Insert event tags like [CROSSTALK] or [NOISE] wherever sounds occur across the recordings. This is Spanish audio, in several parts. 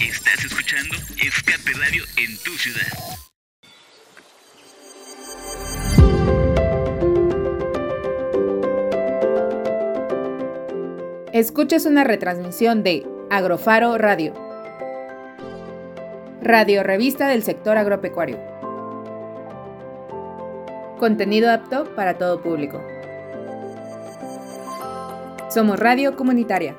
Estás escuchando Escape Radio en tu ciudad. Escuchas una retransmisión de Agrofaro Radio. Radio Revista del Sector Agropecuario. Contenido apto para todo público. Somos Radio Comunitaria.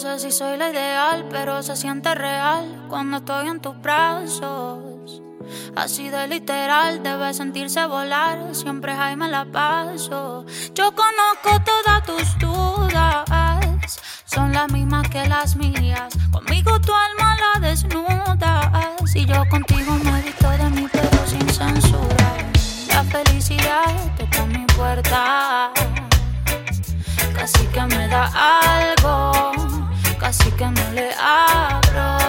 Sé si soy la ideal, pero se siente real cuando estoy en tus brazos. Así de literal, debe sentirse volar. Siempre Jaime la paso. Yo conozco todas tus dudas, son las mismas que las mías. Conmigo tu alma la desnudas. Y yo contigo me visto de mí, pero sin censura. La felicidad toca mi puerta. Casi que me da algo, casi que no le abro.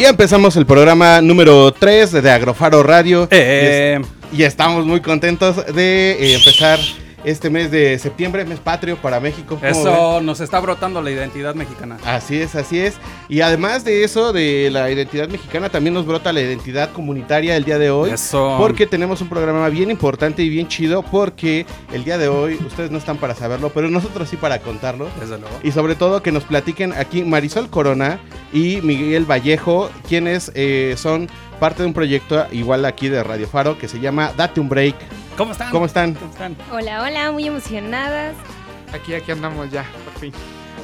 Y empezamos el programa número 3 de Agrofaro Radio. Eh, Y estamos muy contentos de eh, empezar este mes de septiembre, mes patrio para México. Eso nos está brotando la identidad mexicana. Así es, así es. Y además de eso, de la identidad mexicana, también nos brota la identidad comunitaria el día de hoy. Eso. Porque tenemos un programa bien importante y bien chido. Porque el día de hoy, ustedes no están para saberlo, pero nosotros sí para contarlo. Desde luego. Y sobre todo que nos platiquen aquí Marisol Corona y Miguel Vallejo, quienes eh, son parte de un proyecto igual aquí de Radio Faro que se llama Date un Break. ¿Cómo están? ¿Cómo están? ¿Cómo están? Hola, hola, muy emocionadas. Aquí, aquí andamos ya, por fin.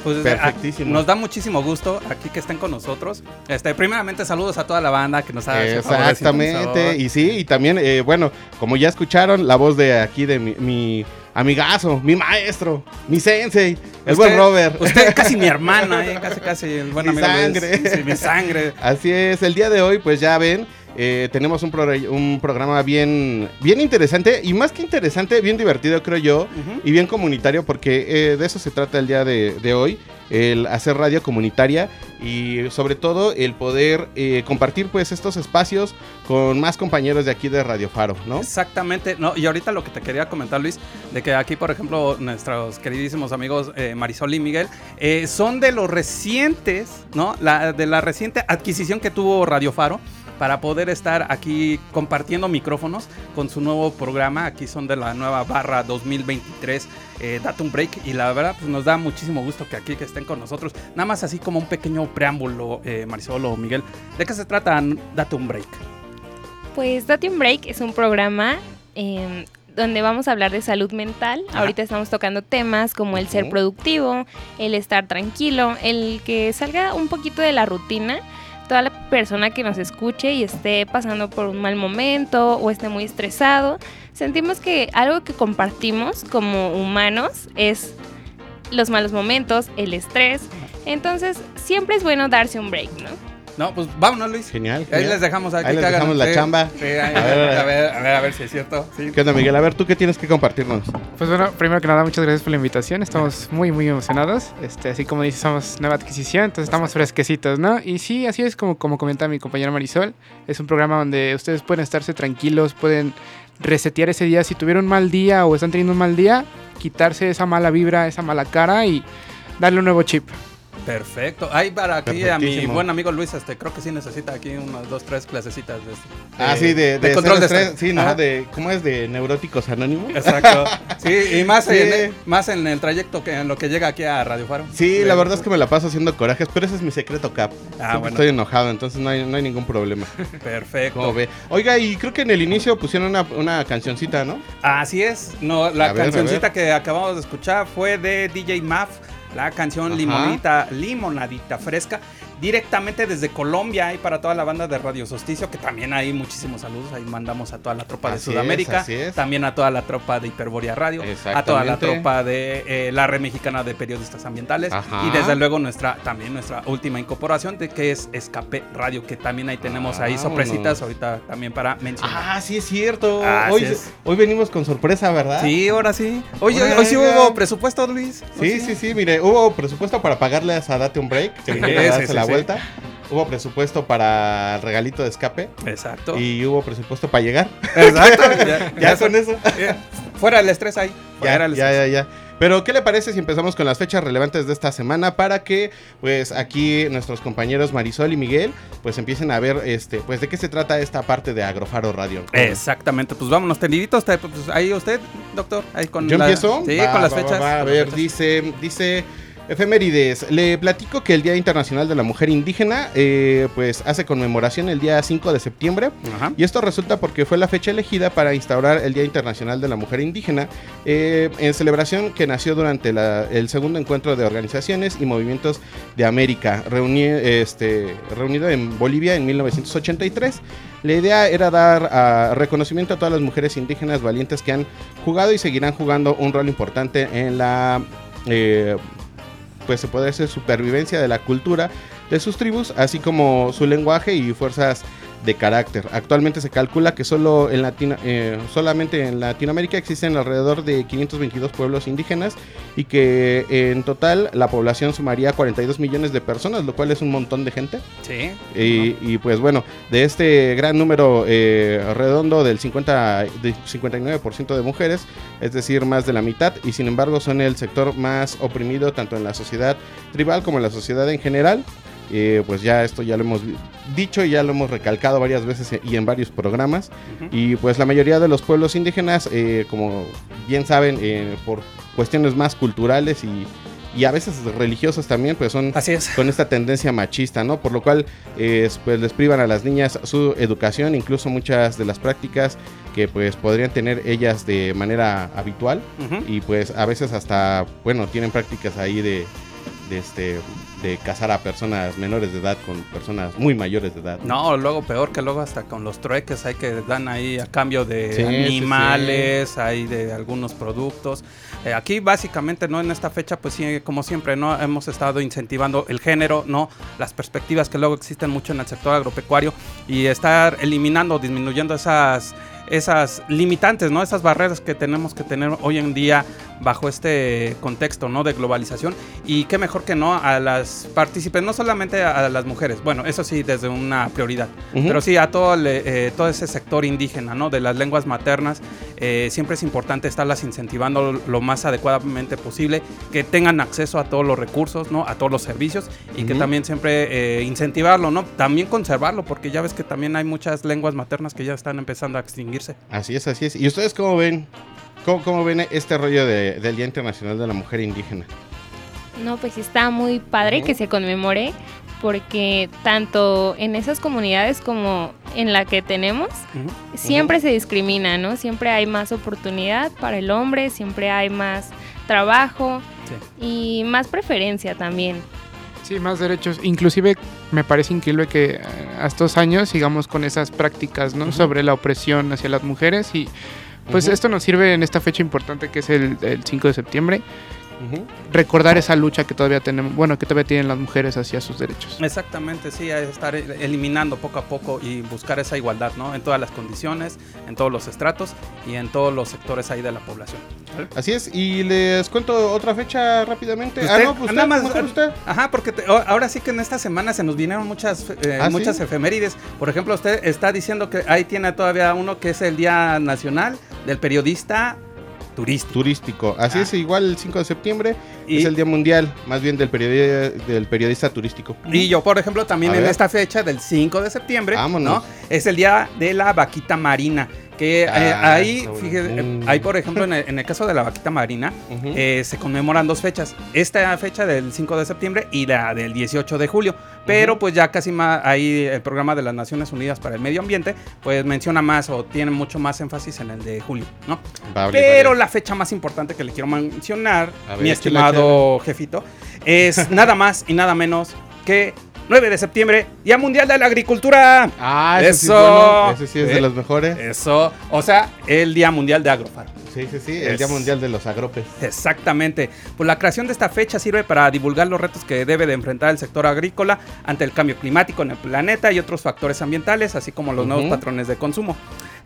Pues, Perfectísimo. a- nos da muchísimo gusto aquí que estén con nosotros. Este, primeramente saludos a toda la banda que nos ha favor Exactamente, y sí, y también, eh, bueno, como ya escucharon, la voz de aquí de mi, mi amigazo, mi maestro, mi sensei, el buen Robert. Usted casi mi [LAUGHS] hermana, eh, casi casi el buen Mi amigo. Sí, mi sangre. Así es, el día de hoy, pues ya ven, eh, tenemos un, progr- un programa bien, bien interesante y más que interesante, bien divertido, creo yo, y bien comunitario, porque eh, de eso se trata el día de, de hoy, el hacer radio comunitaria y sobre todo el poder eh, compartir pues estos espacios con más compañeros de aquí de Radio Faro, ¿no? Exactamente, no, y ahorita lo que te quería comentar, Luis, de que aquí, por ejemplo, nuestros queridísimos amigos eh, Marisol y Miguel, eh, son de los recientes, ¿no? De la reciente adquisición que tuvo Radio Faro para poder estar aquí compartiendo micrófonos con su nuevo programa. Aquí son de la nueva barra 2023 eh, Datum Break y la verdad pues nos da muchísimo gusto que aquí que estén con nosotros. Nada más así como un pequeño preámbulo, eh, Marisol o Miguel. ¿De qué se trata Datum Break? Pues Date un Break es un programa eh, donde vamos a hablar de salud mental. Ajá. Ahorita estamos tocando temas como el ser productivo, el estar tranquilo, el que salga un poquito de la rutina. Toda la persona que nos escuche y esté pasando por un mal momento o esté muy estresado, sentimos que algo que compartimos como humanos es los malos momentos, el estrés. Entonces, siempre es bueno darse un break, ¿no? No, pues vámonos, Luis. Genial. Ahí genial. les dejamos aquí Ahí les dejamos la sí, chamba. sí, ahí- A a, ver, ver, a ver, a ver, a ver si es cierto. Sí. ¿Qué onda, Miguel? A ver, ¿tú qué tienes que compartirnos? Pues bueno, primero que nada, muchas gracias por la invitación. Estamos muy, muy emocionados. Este, así como dices, somos nueva adquisición, entonces estamos fresquecitos, ¿no? Y sí, así es como, como comenta mi compañera Marisol. Es un programa donde ustedes pueden estarse tranquilos, pueden resetear ese día. Si tuvieron un mal día o están teniendo un mal día, quitarse esa mala vibra, esa mala cara y darle un nuevo chip. Perfecto. Ahí para aquí a mi buen amigo Luis, este, creo que sí necesita aquí unas dos, tres clasecitas de, este- Ah, sí, de, de, control de estrés. Sí, ¿no? Ajá. De, ¿Cómo es? De neuróticos anónimos. Exacto. [LAUGHS] Sí, y más, Sí. En, más en el trayecto que en lo que llega aquí a Radio Faro. Sí, la verdad es que me la paso haciendo corajes, pero ese es mi secreto, Cap. Ah, bueno. Estoy enojado, entonces no hay, no hay ningún problema. [LAUGHS] Perfecto. ¿Cómo ve? Oiga, y creo que en el inicio pusieron una, una cancioncita, ¿no? Así es. No, la A ver, a cancioncita que acabamos de escuchar fue de DJ Maf, la canción Ajá. Limonita, Limonadita Fresca, directamente desde Colombia y para toda la banda de Radio Solsticio, que también hay muchísimos saludos. Ahí mandamos a toda la tropa de Así Sudamérica, así es. también a toda la tropa de Hiperborea Radio, a toda la tropa de eh, la Red Mexicana de Periodistas Ambientales Ajá. y desde luego nuestra también nuestra última incorporación de que es Escape Radio, que también ahí tenemos ahí sorpresitas ahorita también para mencionar. Ah, sí es cierto. Hoy, es. hoy venimos con sorpresa, ¿verdad? Sí, ahora sí. Oye, Oiga. hoy sí hubo presupuesto, Luis. Hoy Sí, sí, sí, mire, hubo presupuesto para pagarle a Sadate un break, que sí, sí, la sí. vuelta. Hubo presupuesto para el regalito de escape Exacto. y hubo presupuesto para llegar. Exacto. [LAUGHS] Ya, Ya con eso. ya. Fuera el estrés ahí. Ya, Fuera el ya, estrés. ya, ya. Pero, ¿qué le parece si empezamos con las fechas relevantes de esta semana para que, pues, aquí nuestros compañeros Marisol y Miguel, pues, empiecen a ver, este, pues, de qué se trata esta parte de Agrofaro Radio? Exactamente, pues vámonos tendiditos. te- pues, ahí usted, doctor, ahí con ¿Yo la- empiezo? Sí, Va, con las va, fechas. va. A ver, fechas. dice, dice efemérides. Le platico que el Día Internacional de la Mujer Indígena, eh, pues, hace conmemoración el día 5 de septiembre. Ajá. Y esto resulta porque fue la fecha elegida para instaurar el Día Internacional de la Mujer Indígena, eh, en celebración que nació durante la- el segundo encuentro de organizaciones y movimientos de América, reuni- este, reunido en Bolivia en 1983. La idea era dar ah, reconocimiento a todas las mujeres indígenas valientes que han jugado y seguirán jugando un rol importante en la... eh, pues se puede decir supervivencia de la cultura de sus tribus, así como su lenguaje y fuerzas de carácter. Actualmente se calcula que solo en Latina- eh, solamente en Latinoamérica existen alrededor de 522 pueblos indígenas y que eh, en total la población sumaría 42 millones de personas, lo cual es un montón de gente. Sí. Y, y, pues bueno, de este gran número eh, redondo del 50, de 59% de mujeres, es decir, más de la mitad, y sin embargo son el sector más oprimido tanto en la sociedad tribal como en la sociedad en general. Eh, pues ya esto ya lo hemos dicho y ya lo hemos recalcado varias veces y en varios programas. Y pues la mayoría de los pueblos indígenas, eh, como bien saben, eh, por cuestiones más culturales y, y a veces religiosas también, pues son Así es. con esta tendencia machista, ¿no? Por lo cual, eh, pues les privan a las niñas su educación, incluso muchas de las prácticas que pues podrían tener ellas de manera habitual y pues a veces hasta, bueno, tienen prácticas ahí de, de este de casar a personas menores de edad con personas muy mayores de edad. No, luego peor que luego hasta con los trueques hay que dan ahí a cambio de Sí, sí, animales, hay de algunos productos. Eh, aquí básicamente, ¿no? En esta fecha, pues sí, como siempre, ¿no? Hemos estado incentivando el género, ¿no? Las perspectivas que luego existen mucho en el sector agropecuario y estar eliminando, disminuyendo esas esas limitantes, ¿no? Esas barreras que tenemos que tener hoy en día bajo este contexto, ¿no? De globalización. Y qué mejor que no a las partícipes, no solamente a las mujeres, bueno, eso sí, desde una prioridad, pero sí a todo, eh, todo ese sector indígena, ¿no? De las lenguas maternas, eh, siempre es importante estarlas incentivando lo más adecuadamente posible, que tengan acceso a todos los recursos, ¿no? A todos los servicios y que también siempre eh, incentivarlo, ¿no? También conservarlo, porque ya ves que también hay muchas lenguas maternas que ya están empezando a Así es, así es. ¿Y ustedes cómo ven? ¿Cómo, cómo ven este rollo de- del Día Internacional de la Mujer Indígena? No, pues está muy padre que se conmemore porque tanto en esas comunidades como en la que tenemos, siempre se discrimina, ¿no? Siempre hay más oportunidad para el hombre, siempre hay más trabajo y más preferencia también. Sí, más derechos. Inclusive me parece increíble que eh, a estos años sigamos con esas prácticas, ¿no? Sobre la opresión hacia las mujeres y pues esto nos sirve en esta fecha importante que es el, el 5 de septiembre. Recordar esa lucha que todavía tenemos, bueno, que todavía tienen las mujeres hacia sus derechos. Exactamente, sí, estar eliminando poco a poco y buscar esa igualdad, ¿no? En todas las condiciones, en todos los estratos y en todos los sectores ahí de la población. Así es, y les cuento otra fecha rápidamente. Usted, ah, no, pues nada usted, más, mejor usted. Ajá, porque te- o- ahora sí que en esta semana se nos vinieron muchas, eh, ¿Ah, muchas sí? efemérides. Por ejemplo, usted está diciendo que ahí tiene todavía uno que es el Día Nacional del Periodista Turístico. Turístico. Así Ah. es, igual el 5 de septiembre Y- es el Día Mundial, más bien del, periodi- del periodista turístico. Y yo, por ejemplo, también A en ver. esta fecha del 5 de septiembre, Vámonos. ¿no? Es el día de la vaquita marina. Que eh, Ah, ahí, bueno. fíjese, eh, Mm. ahí, por ejemplo, en el, en el caso de la vaquita marina, eh, se conmemoran dos fechas. Esta fecha del 5 de septiembre y la del 18 de julio. Pero pues ya casi más ahí el programa de las Naciones Unidas para el Medio Ambiente, pues menciona más o tiene mucho más énfasis en el de julio, ¿no? Vale, Pero vale. la fecha más importante que le quiero mencionar, ver, mi estimado jefito, es nada más y nada menos que 9 de septiembre, Día Mundial de la Agricultura. Ah, ese sí es Eso. bueno, ese sí es de ¿Eh? los mejores. Eso, o sea, el Día Mundial de Agrofaro. Sí, sí, sí, el Es- Día Mundial de los Agropes. Exactamente. Pues la creación de esta fecha sirve para divulgar los retos que debe de enfrentar el sector agrícola ante el cambio climático en el planeta y otros factores ambientales, así como los nuevos patrones de consumo.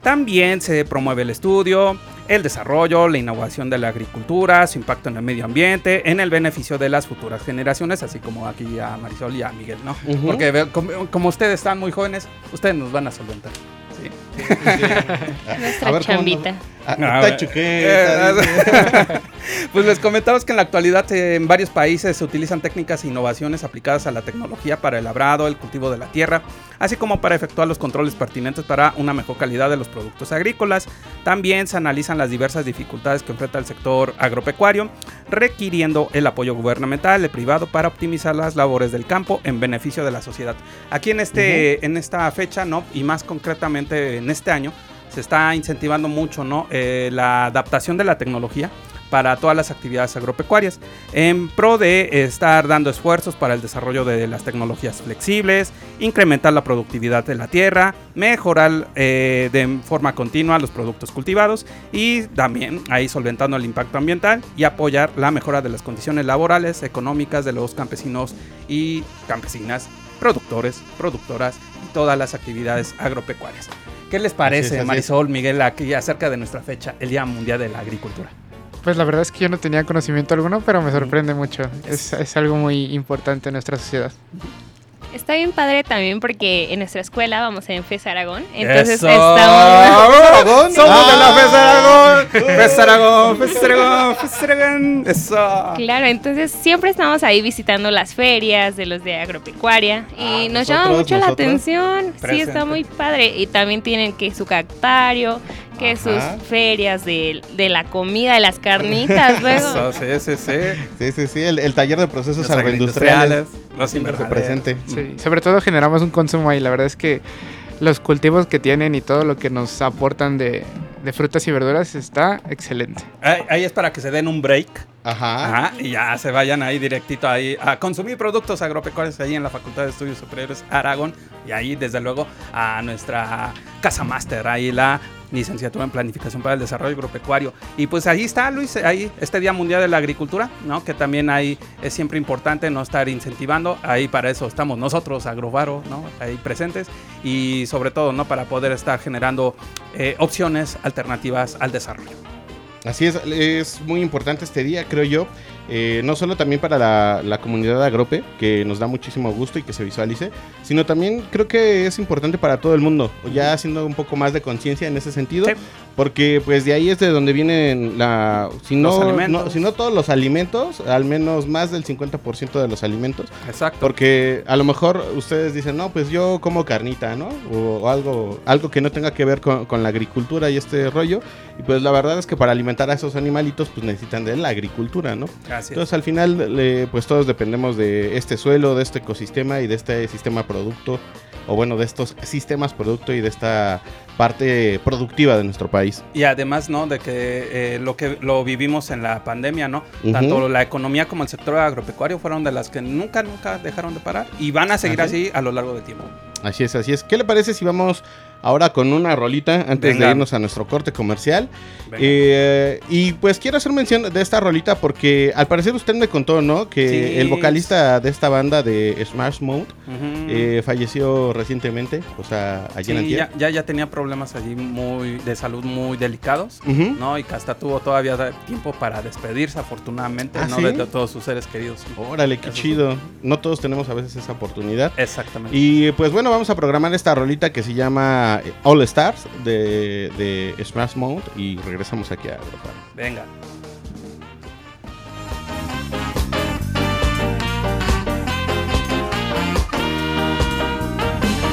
También se promueve el estudio, el desarrollo, la innovación de la agricultura, su impacto en el medio ambiente, en el beneficio de las futuras generaciones, así como aquí a Marisol y a Miguel, ¿no? Porque como ustedes están muy jóvenes, ustedes nos van a solventar. ¿Sí? [LAUGHS] Nuestra A ver, ¿cómo chambita. Ah, chuqueta, Eh. [LAUGHS] Pues les comentamos que en la actualidad eh, en varios países se utilizan técnicas e innovaciones aplicadas a la tecnología para el labrado, el cultivo de la tierra, así como para efectuar los controles pertinentes para una mejor calidad de los productos agrícolas. También se analizan las diversas dificultades que enfrenta el sector agropecuario, requiriendo el apoyo gubernamental, el privado, para optimizar las labores del campo en beneficio de la sociedad. Aquí en, este, en esta fecha, ¿no? y más concretamente en este año, se está incentivando mucho ¿no? Eh, la adaptación de la tecnología para todas las actividades agropecuarias, en pro de estar dando esfuerzos para el desarrollo de las tecnologías flexibles, incrementar la productividad de la tierra, mejorar eh, de forma continua los productos cultivados y también ahí solventando el impacto ambiental y apoyar la mejora de las condiciones laborales, económicas de los campesinos y campesinas, productores, productoras y todas las actividades agropecuarias. ¿Qué les parece, así es. Marisol, Miguel, aquí acerca de nuestra fecha, el Día Mundial de la Agricultura? Pues la verdad es que yo no tenía conocimiento alguno, pero me sorprende mucho. Es, es algo muy importante en nuestra sociedad. Está bien padre también porque en nuestra escuela vamos en FES Aragón. Entonces ¡Eso! estamos. [LAUGHS] Aragón! ¡Somos de la Ah. FES Aragón! ¡FES Aragón! ¡FES Aragón! ¡FES Aragón! ¡Eso! Claro, entonces siempre estamos ahí visitando las ferias de los de agropecuaria y Ah, nos llama nosotros, mucho la atención. Sí, está muy padre. Y también tienen que su cactario, que Ajá. sus ferias de, de la comida, de las carnitas, [LAUGHS] luego. Eso, sí, sí, sí. Sí, sí, sí, el, el taller de procesos Los agroindustriales. los siempre presente. Sí, sobre todo generamos un consumo ahí. La verdad es que los cultivos que tienen y todo lo que nos aportan de, de frutas y verduras está excelente. Ahí, ahí es para que se den un break, Ajá. Ajá, y ya se vayan ahí directito ahí a consumir productos agropecuarios ahí en la Facultad de Estudios Superiores Aragón y ahí desde luego a nuestra casa máster, ahí la licenciatura en planificación para el desarrollo agropecuario. Y pues ahí está Luis, ahí este Día Mundial de la Agricultura, ¿no? Que también ahí es siempre importante no estar incentivando, ahí para eso estamos nosotros, Agrovaro, ¿no? Ahí presentes y sobre todo, ¿no? Para poder estar generando eh, opciones alternativas al desarrollo. Así es, es muy importante este día, creo yo. Eh, no solo también para la, la comunidad Agrope, que nos da muchísimo gusto y que se visualice, sino también creo que es importante para todo el mundo, ya haciendo un poco más de conciencia en ese sentido, Sí. Porque pues de ahí es de donde vienen la, si no, si no todos los alimentos, al menos más del 50% de los alimentos, Exacto. porque a lo mejor ustedes dicen, no, pues yo como carnita, ¿no? O, o algo, algo que no tenga que ver con, con la agricultura y este rollo. Y pues la verdad es que para alimentar a esos animalitos, pues necesitan de la agricultura, ¿no? Así es. Entonces al final, le- pues todos dependemos de este suelo, de este ecosistema y de este sistema producto, o bueno, de estos sistemas producto y de esta parte productiva de nuestro país. Y además, ¿no? De que eh, lo que lo vivimos en la pandemia, ¿no? Tanto la economía como el sector agropecuario fueron de las que nunca, nunca dejaron de parar y van a seguir así a lo largo del tiempo. Así es, así es. ¿Qué le parece si vamos ahora con una rolita antes Venga. de irnos a nuestro corte comercial? Eh, y pues quiero hacer mención de esta rolita porque al parecer usted me contó, ¿no? Que Sí. el vocalista de esta banda de Smash Mode eh, falleció recientemente, o sea, allí en Sí, Antier. ya, ya, ya tenía problemas allí muy de salud muy delicados. ¿no? Y que hasta tuvo todavía da- tiempo para despedirse, afortunadamente, ¿Ah, ¿no? sí? De, de todos sus seres queridos. Órale, qué Eso chido. No todos tenemos a veces esa oportunidad. Exactamente. Y pues bueno, vamos a programar esta rolita que se llama eh, All Stars de, de Smash Mode y regresamos aquí a Agrofar. Venga.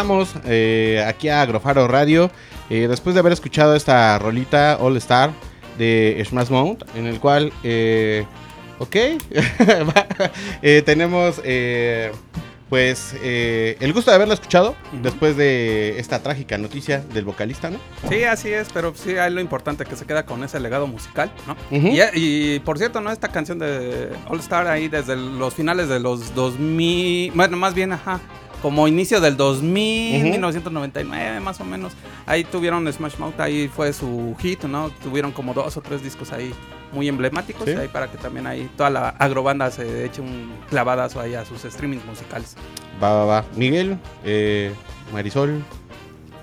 Regresamos eh, aquí a Agrofaro Radio eh, después de haber escuchado esta rolita All Star de Smash Mouth en el cual eh, ok [LAUGHS] eh, tenemos pues eh, el gusto de haberla escuchado después de esta trágica noticia del vocalista, ¿no? Sí, así es, pero sí hay lo importante que se queda con ese legado musical, ¿no? Y, y, por cierto, ¿no? Esta canción de All Star ahí desde los finales de los 2000, bueno, más bien, ajá, como inicio del 2000, Ujú. 1999 más o menos. Ahí tuvieron Smash Mouth, ahí fue su hit, ¿no? Tuvieron como dos o tres discos ahí muy emblemáticos, Sí. ahí para que también ahí toda la agrobanda se eche un clavadazo ahí a sus streamings musicales. Va, va, va. Miguel, eh, Marisol,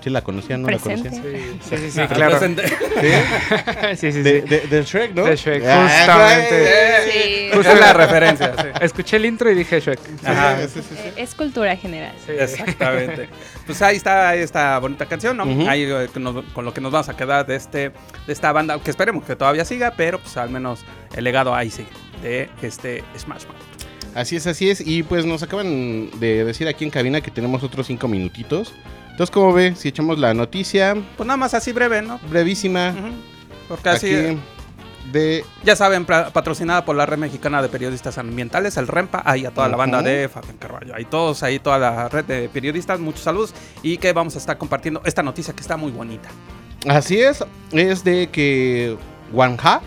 ¿sí la conocían? ¿No Presente. la conocían? Sí, sí, sí, Ah, claro. [LAUGHS] ¿Sí? sí, sí, De, sí. de- del Shrek, ¿no? De Shrek, Ah, justamente. Sí. Justo la referencia, [LAUGHS] sí. Escuché el intro y dije Shrek. Ajá. Sí, sí, sí, sí. Eh, Es cultura general. Exactamente. [LAUGHS] Pues ahí está esta bonita canción, ¿no? Ahí eh, con, nos- con lo que nos vamos a quedar de este de esta banda, que esperemos que todavía siga, pero pues al menos el legado ahí sigue de este Smash Mouth. Así es, así es. Y pues nos acaban de decir aquí en cabina que tenemos otros cinco minutitos. Entonces, ¿cómo ve? Si echamos la noticia Pues nada más así breve, ¿no? brevísima Ujú. Porque así, aquí de... ya saben, patrocinada por la Red Mexicana de Periodistas Ambientales, el REMPA, ahí a toda la banda de Fabián Carballo, ahí todos, ahí toda la red de periodistas, muchos saludos y que vamos a estar compartiendo esta noticia que está muy bonita. Así es, es de que Guanja,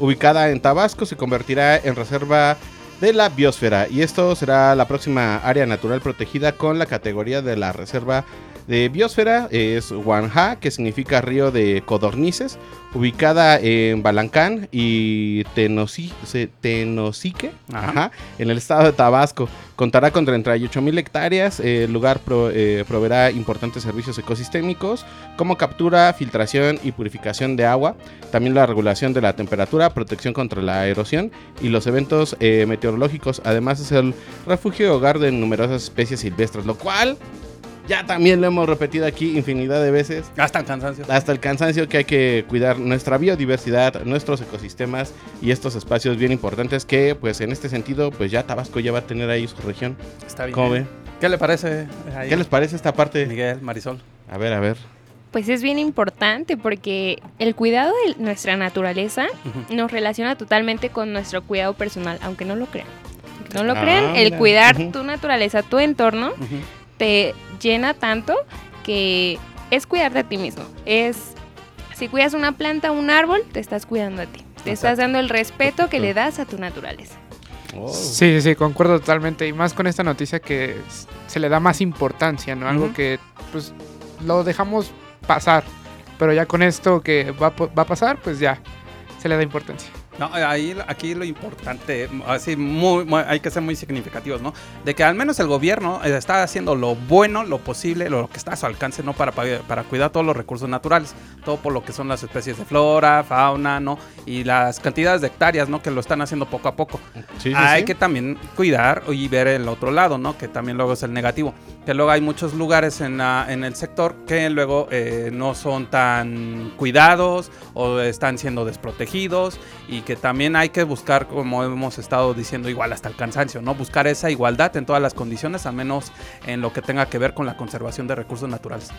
ubicada en Tabasco, se convertirá en reserva de la biosfera. Y esto será la próxima área natural protegida con la categoría de la reserva de biosfera. Es Guanja, que significa río de codornices, ubicada en Balancán y Tenosi- Tenosique, Ajá. ajá, en el estado de Tabasco. Contará con 38 mil hectáreas. eh, El lugar pro- eh, proveerá importantes servicios ecosistémicos como captura, filtración y purificación de agua, también la regulación de la temperatura, protección contra la erosión y los eventos eh, meteorológicos. Además es el refugio y hogar de numerosas especies silvestres, lo cual ya también lo hemos repetido aquí infinidad de veces. Hasta el cansancio. Hasta el cansancio que hay que cuidar nuestra biodiversidad, nuestros ecosistemas y estos espacios bien importantes que pues en este sentido pues ya Tabasco ya va a tener ahí su región. Está bien. ¿Cómo? ¿Qué le parece? ahí? ¿Qué les parece esta parte? Miguel, Marisol. A ver, a ver. Pues es bien importante porque el cuidado de nuestra naturaleza nos relaciona totalmente con nuestro cuidado personal, aunque no lo crean. Aunque no lo Ah, crean, el mira. cuidar tu naturaleza, tu entorno. Te llena tanto que es cuidar de ti mismo. Es si cuidas una planta, un árbol, te estás cuidando a ti. Te estás dando el respeto que le das a tu naturaleza. Oh. Sí, sí, sí, concuerdo totalmente. Y más con esta noticia que se le da más importancia, ¿no? Algo que pues lo dejamos pasar. Pero ya con esto que va, va a pasar, pues ya se le da importancia. No, ahí, aquí lo importante, así muy, muy- hay que ser muy significativos, ¿no? De que al menos el gobierno eh, está haciendo lo bueno, lo posible, lo que está a su alcance, ¿no? Para, pa- para cuidar todos los recursos naturales, todo por lo que son las especies de flora, fauna, ¿no? Y las cantidades de hectáreas, ¿no? Que lo están haciendo poco a poco. Sí, sí, hay sí. que también cuidar y ver el otro lado, ¿no? Que también luego es el negativo. Que luego hay muchos lugares en, la- en el sector que luego eh, no son tan cuidados o están siendo desprotegidos y que también hay que buscar, como hemos estado diciendo igual hasta el cansancio, ¿no? Buscar esa igualdad en todas las condiciones, al menos en lo que tenga que ver con la conservación de recursos naturales.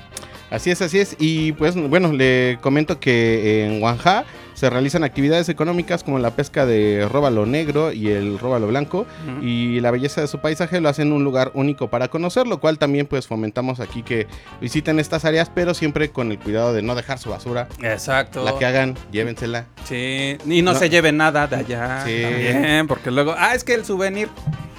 Así es, así es. Y pues bueno, le comento que en Guanja se realizan actividades económicas como la pesca de róbalo negro y el róbalo blanco. Y la belleza de su paisaje lo hacen un lugar único para conocer, lo cual también pues fomentamos aquí que visiten estas áreas, pero siempre con el cuidado de no dejar su basura. Exacto. La que hagan, llévensela. Sí, y no, No. se lleve nada de allá Sí. también, porque luego, ah, es que el souvenir.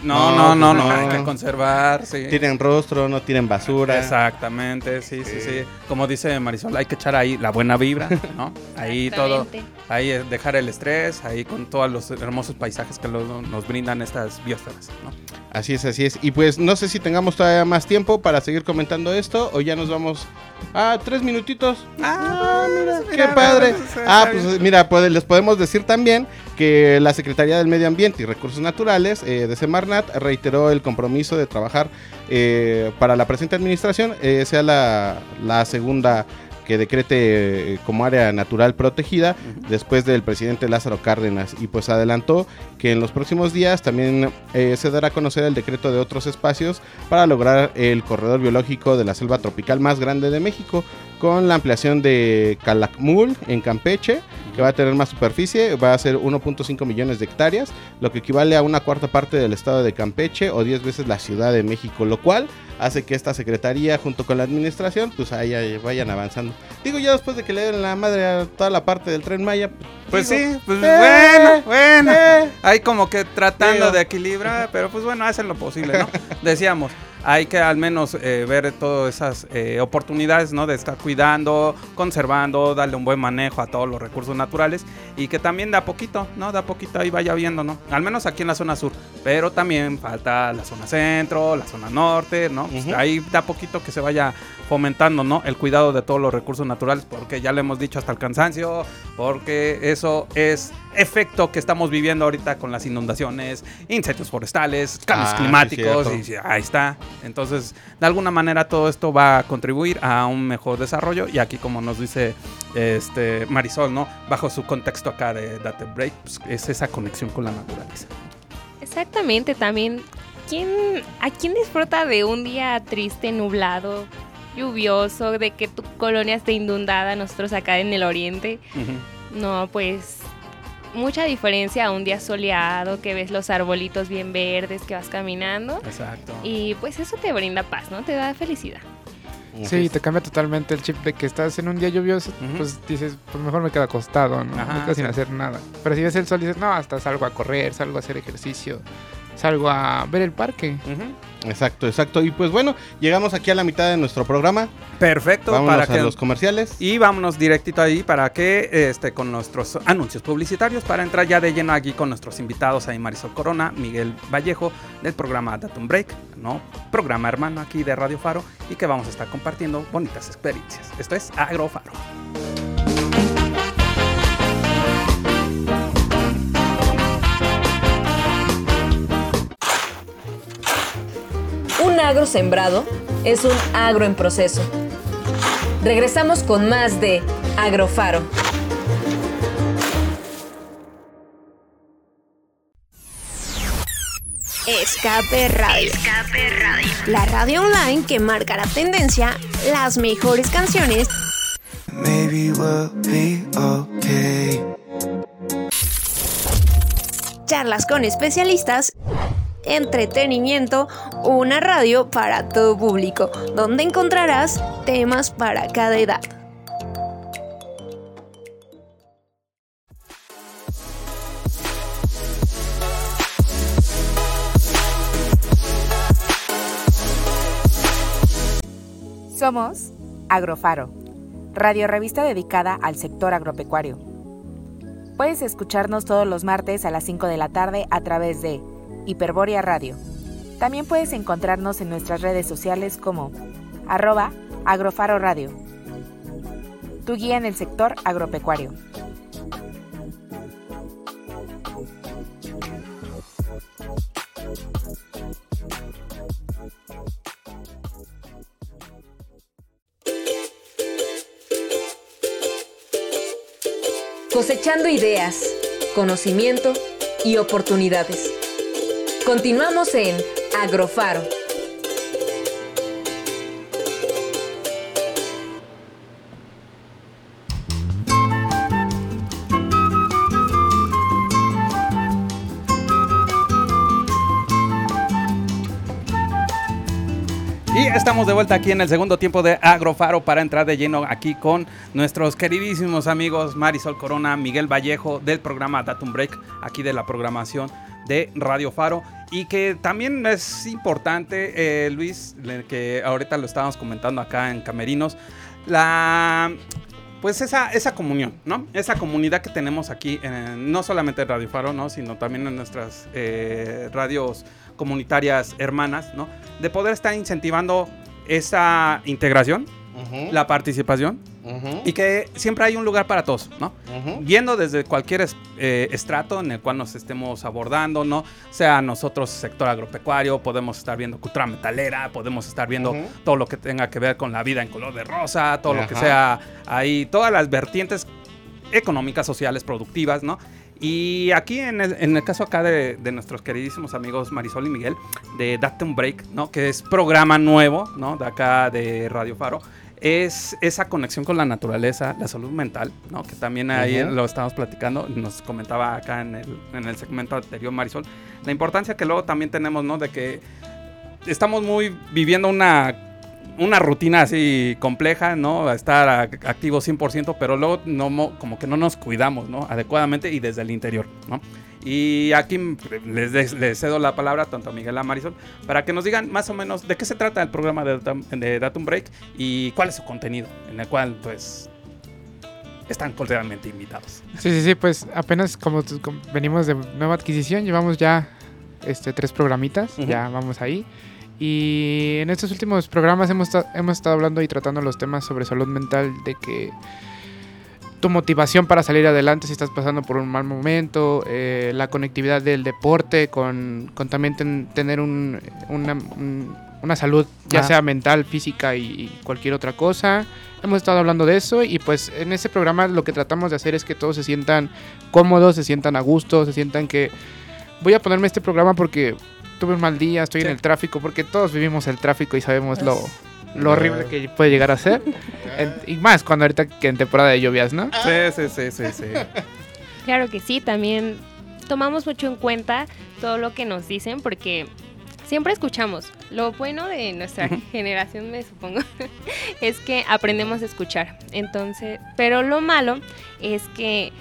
No, No, no, no, pues no, hay que conservar, sí. Tienen rostro, no tienen basura. Exactamente, sí, sí, Sí. sí. Como dice Marisol, hay que echar ahí la buena vibra, ¿no? Ahí todo, Exactamente. Ahí dejar el estrés, ahí con todos los hermosos paisajes que lo- nos brindan estas biosferas, ¿no? Así es, así es. Y pues no sé si tengamos todavía más tiempo para seguir comentando esto o ya nos vamos a tres minutitos. Ah, mira, mira, qué padre. Ah, pues mira, pues, les podemos decir también que la Secretaría del Medio Ambiente y Recursos Naturales eh, de Semarnat reiteró el compromiso de trabajar eh, para la presente administración, eh, sea la, la segunda que decrete eh, como área natural protegida después del presidente Lázaro Cárdenas. Y pues adelantó que en los próximos días también eh, se dará a conocer el decreto de otros espacios para lograr el corredor biológico de la selva tropical más grande de México con la ampliación de Calakmul en Campeche que va a tener más superficie, va a ser 1.5 millones de hectáreas, lo que equivale a una cuarta parte del estado de Campeche o 10 veces la Ciudad de México, lo cual hace que esta secretaría junto con la administración pues ahí vayan avanzando. Digo, ya después de que le den la madre a toda la parte del tren Maya, Pues digo, sí, pues eh, bueno, bueno. eh. Hay como que tratando Digo. de equilibrar, pero pues bueno, hacen lo posible, ¿no? [LAUGHS] Decíamos, hay que al menos eh, ver todas esas eh, oportunidades, ¿no? De estar cuidando, conservando, darle un buen manejo a todos los recursos naturales y que también de a poquito, ¿no? De a poquito ahí vaya viendo, ¿no? Al menos aquí en la zona sur, pero también falta la zona centro, la zona norte, ¿no? Pues ahí de a poquito que se vaya fomentando, ¿no? El cuidado de todos los recursos naturales, porque ya le hemos dicho hasta el cansancio, porque eso es efecto que estamos viviendo ahorita con las inundaciones, incendios forestales, cambios Ah, climáticos, y ahí está. Entonces, de alguna manera todo esto va a contribuir a un mejor desarrollo y aquí como nos dice este Marisol, ¿no? Bajo su contexto acá de Data Break, pues, es esa conexión con la naturaleza. Exactamente, también. ¿quién, ¿A quién disfruta de un día triste, nublado, lluvioso, de que tu colonia esté inundada, nosotros acá en el oriente? No, pues mucha diferencia a un día soleado, que ves los arbolitos bien verdes, que vas caminando. Exacto. Y pues eso te brinda paz, ¿no? Te da felicidad. Sí, te cambia totalmente el chip de que estás en un día lluvioso, pues dices, pues mejor me quedo acostado, ¿no? Ajá, me quedo sin hacer nada. Pero si ves el sol dices, no, hasta salgo a correr, salgo a hacer ejercicio, salgo a ver el parque. Exacto, exacto. Y pues bueno, llegamos aquí a la mitad de nuestro programa. Perfecto, Vámonos para a que los comerciales. Y vámonos directito ahí para que este con nuestros anuncios publicitarios para entrar ya de lleno aquí con nuestros invitados ahí Marisol Corona, Miguel Vallejo del programa Datum Break, ¿no? Programa hermano aquí de Radio Faro y que vamos a estar compartiendo bonitas experiencias. Esto es Agrofaro. Agro sembrado es un agro en proceso. Regresamos con más de Agrofaro. Escape Radio. La radio online que marca la tendencia, las mejores canciones, Maybe we'll be okay. charlas con especialistas, entretenimiento, una radio para todo público, donde encontrarás temas para cada edad. Somos Agrofaro, radio revista dedicada al sector agropecuario. Puedes escucharnos todos los martes a las 5 de la tarde a través de Hiperborea Radio. También puedes encontrarnos en nuestras redes sociales como arroba Agrofaro Radio. Tu guía en el sector agropecuario. Cosechando ideas, conocimiento y oportunidades. Continuamos en Agrofaro. Y estamos de vuelta aquí en el segundo tiempo de Agrofaro para entrar de lleno aquí con nuestros queridísimos amigos Marisol Corona, Miguel Vallejo del programa Datum Break, aquí de la programación de Radio Faro. Y que también es importante, eh, Luis, que ahorita lo estábamos comentando acá en Camerinos, la pues esa, esa comunión, ¿no? Esa comunidad que tenemos aquí, en- no solamente en Radio Faro, ¿no? Sino también en nuestras eh, radios comunitarias hermanas, ¿no? De poder estar incentivando esa integración, la participación Ujú. y que siempre hay un lugar para todos, ¿no? Ujú. Viendo desde cualquier eh, estrato en el cual nos estemos abordando, ¿no? Sea nosotros sector agropecuario, podemos estar viendo cultura metalera, podemos estar viendo todo lo que tenga que ver con la vida en color de rosa, todo lo que sea ahí, todas las vertientes económicas, sociales, productivas, ¿no? Y aquí en el, en el caso acá de, de nuestros queridísimos amigos Marisol y Miguel, de Date un Break, ¿no? Que es programa nuevo, ¿no? De acá de Radio Faro. Es esa conexión con la naturaleza, la salud mental, ¿no? Que también ahí lo estamos platicando, nos comentaba acá en el, en el segmento anterior Marisol, la importancia que luego también tenemos, ¿no? De que estamos muy viviendo una, una rutina así compleja, ¿no? Estar activos 100%, pero luego no, mo- como que no nos cuidamos, ¿no? Adecuadamente y desde el interior, ¿no? Y aquí les, les cedo la palabra tanto a Miguel a Marisol para que nos digan más o menos de qué se trata el programa de, Datum- de Datum Break y cuál es su contenido, en el cual pues están cordialmente invitados. Sí, sí, sí, pues apenas como, como venimos de nueva adquisición, llevamos ya este, tres programitas, Ujú. ya vamos ahí. Y en estos últimos programas hemos, hemos estado hablando y tratando los temas sobre salud mental, de que tu motivación para salir adelante si estás pasando por un mal momento, eh, la conectividad del deporte con, con también ten- tener un- una, un- una salud, ya Ah. sea mental, física y, y cualquier otra cosa. Hemos estado hablando de eso y pues en ese programa lo que tratamos de hacer es que todos se sientan cómodos, se sientan a gusto, se sientan que voy a ponerme este programa porque tuve un mal día, estoy Sí. en el tráfico, porque todos vivimos el tráfico y sabemos Es- lo horrible que puede llegar a ser. [LAUGHS] En- y más cuando ahorita que en temporada de lluvias, ¿no? Sí, sí, sí, sí, sí. [LAUGHS] Claro que sí, también tomamos mucho en cuenta todo lo que nos dicen porque siempre escuchamos. Lo bueno de nuestra generación, me supongo, [LAUGHS] es que aprendemos a escuchar. Entonces, pero lo malo es que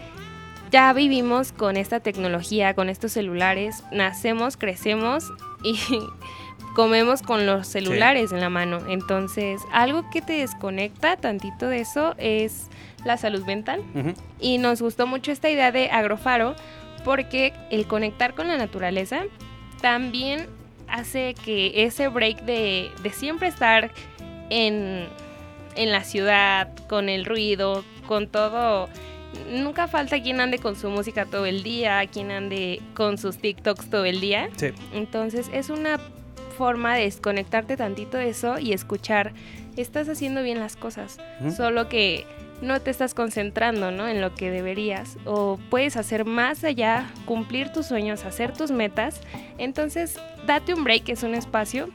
ya vivimos con esta tecnología, con estos celulares, nacemos, crecemos y comemos con los celulares en la mano. Entonces, algo que te desconecta tantito de eso es la salud mental. Y nos gustó mucho esta idea de Agrofaro porque el conectar con la naturaleza también hace que ese break de, de siempre estar en, en la ciudad, con el ruido, con todo... Nunca falta quien ande con su música todo el día, quien ande con sus TikToks todo el día. Sí. Entonces es una forma de desconectarte tantito de eso y escuchar, estás haciendo bien las cosas, solo que no te estás concentrando ¿no? en lo que deberías o puedes hacer más allá, cumplir tus sueños, hacer tus metas. Entonces, date un break, es un espacio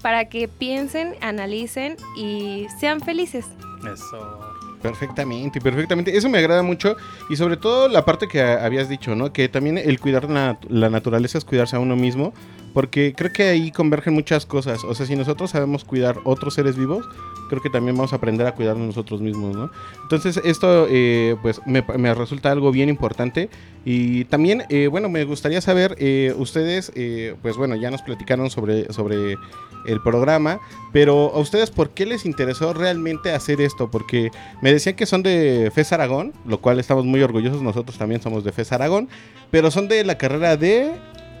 para que piensen, analicen y sean felices. Eso. Perfectamente, perfectamente. Eso me agrada mucho y sobre todo la parte que habías dicho, ¿no? Que también el cuidar la, la naturaleza es cuidarse a uno mismo, porque creo que ahí convergen muchas cosas. O sea, si nosotros sabemos cuidar otros seres vivos, creo que también vamos a aprender a cuidarnos nosotros mismos, ¿no? Entonces esto, eh, pues, me, resulta algo bien importante y también, eh, bueno, me gustaría saber, eh, ustedes, eh, pues, bueno, ya nos platicaron sobre, sobre el programa, pero a ustedes, ¿por qué les interesó realmente hacer esto? Porque me decían que son de FES Aragón, lo cual estamos muy orgullosos, nosotros también somos de FES Aragón, pero son de la carrera de...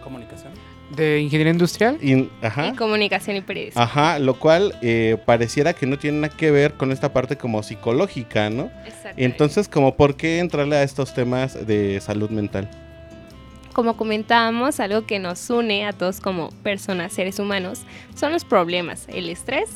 Comunicación. De ingeniería industrial. in- ajá. Y comunicación y periodismo. Ajá, lo cual eh, pareciera que no tiene nada que ver con esta parte como psicológica, ¿no? Exactamente. Entonces, como por qué entrarle a estos temas de salud mental. como comentábamos, algo que nos une a todos como personas, seres humanos, son los problemas, el estrés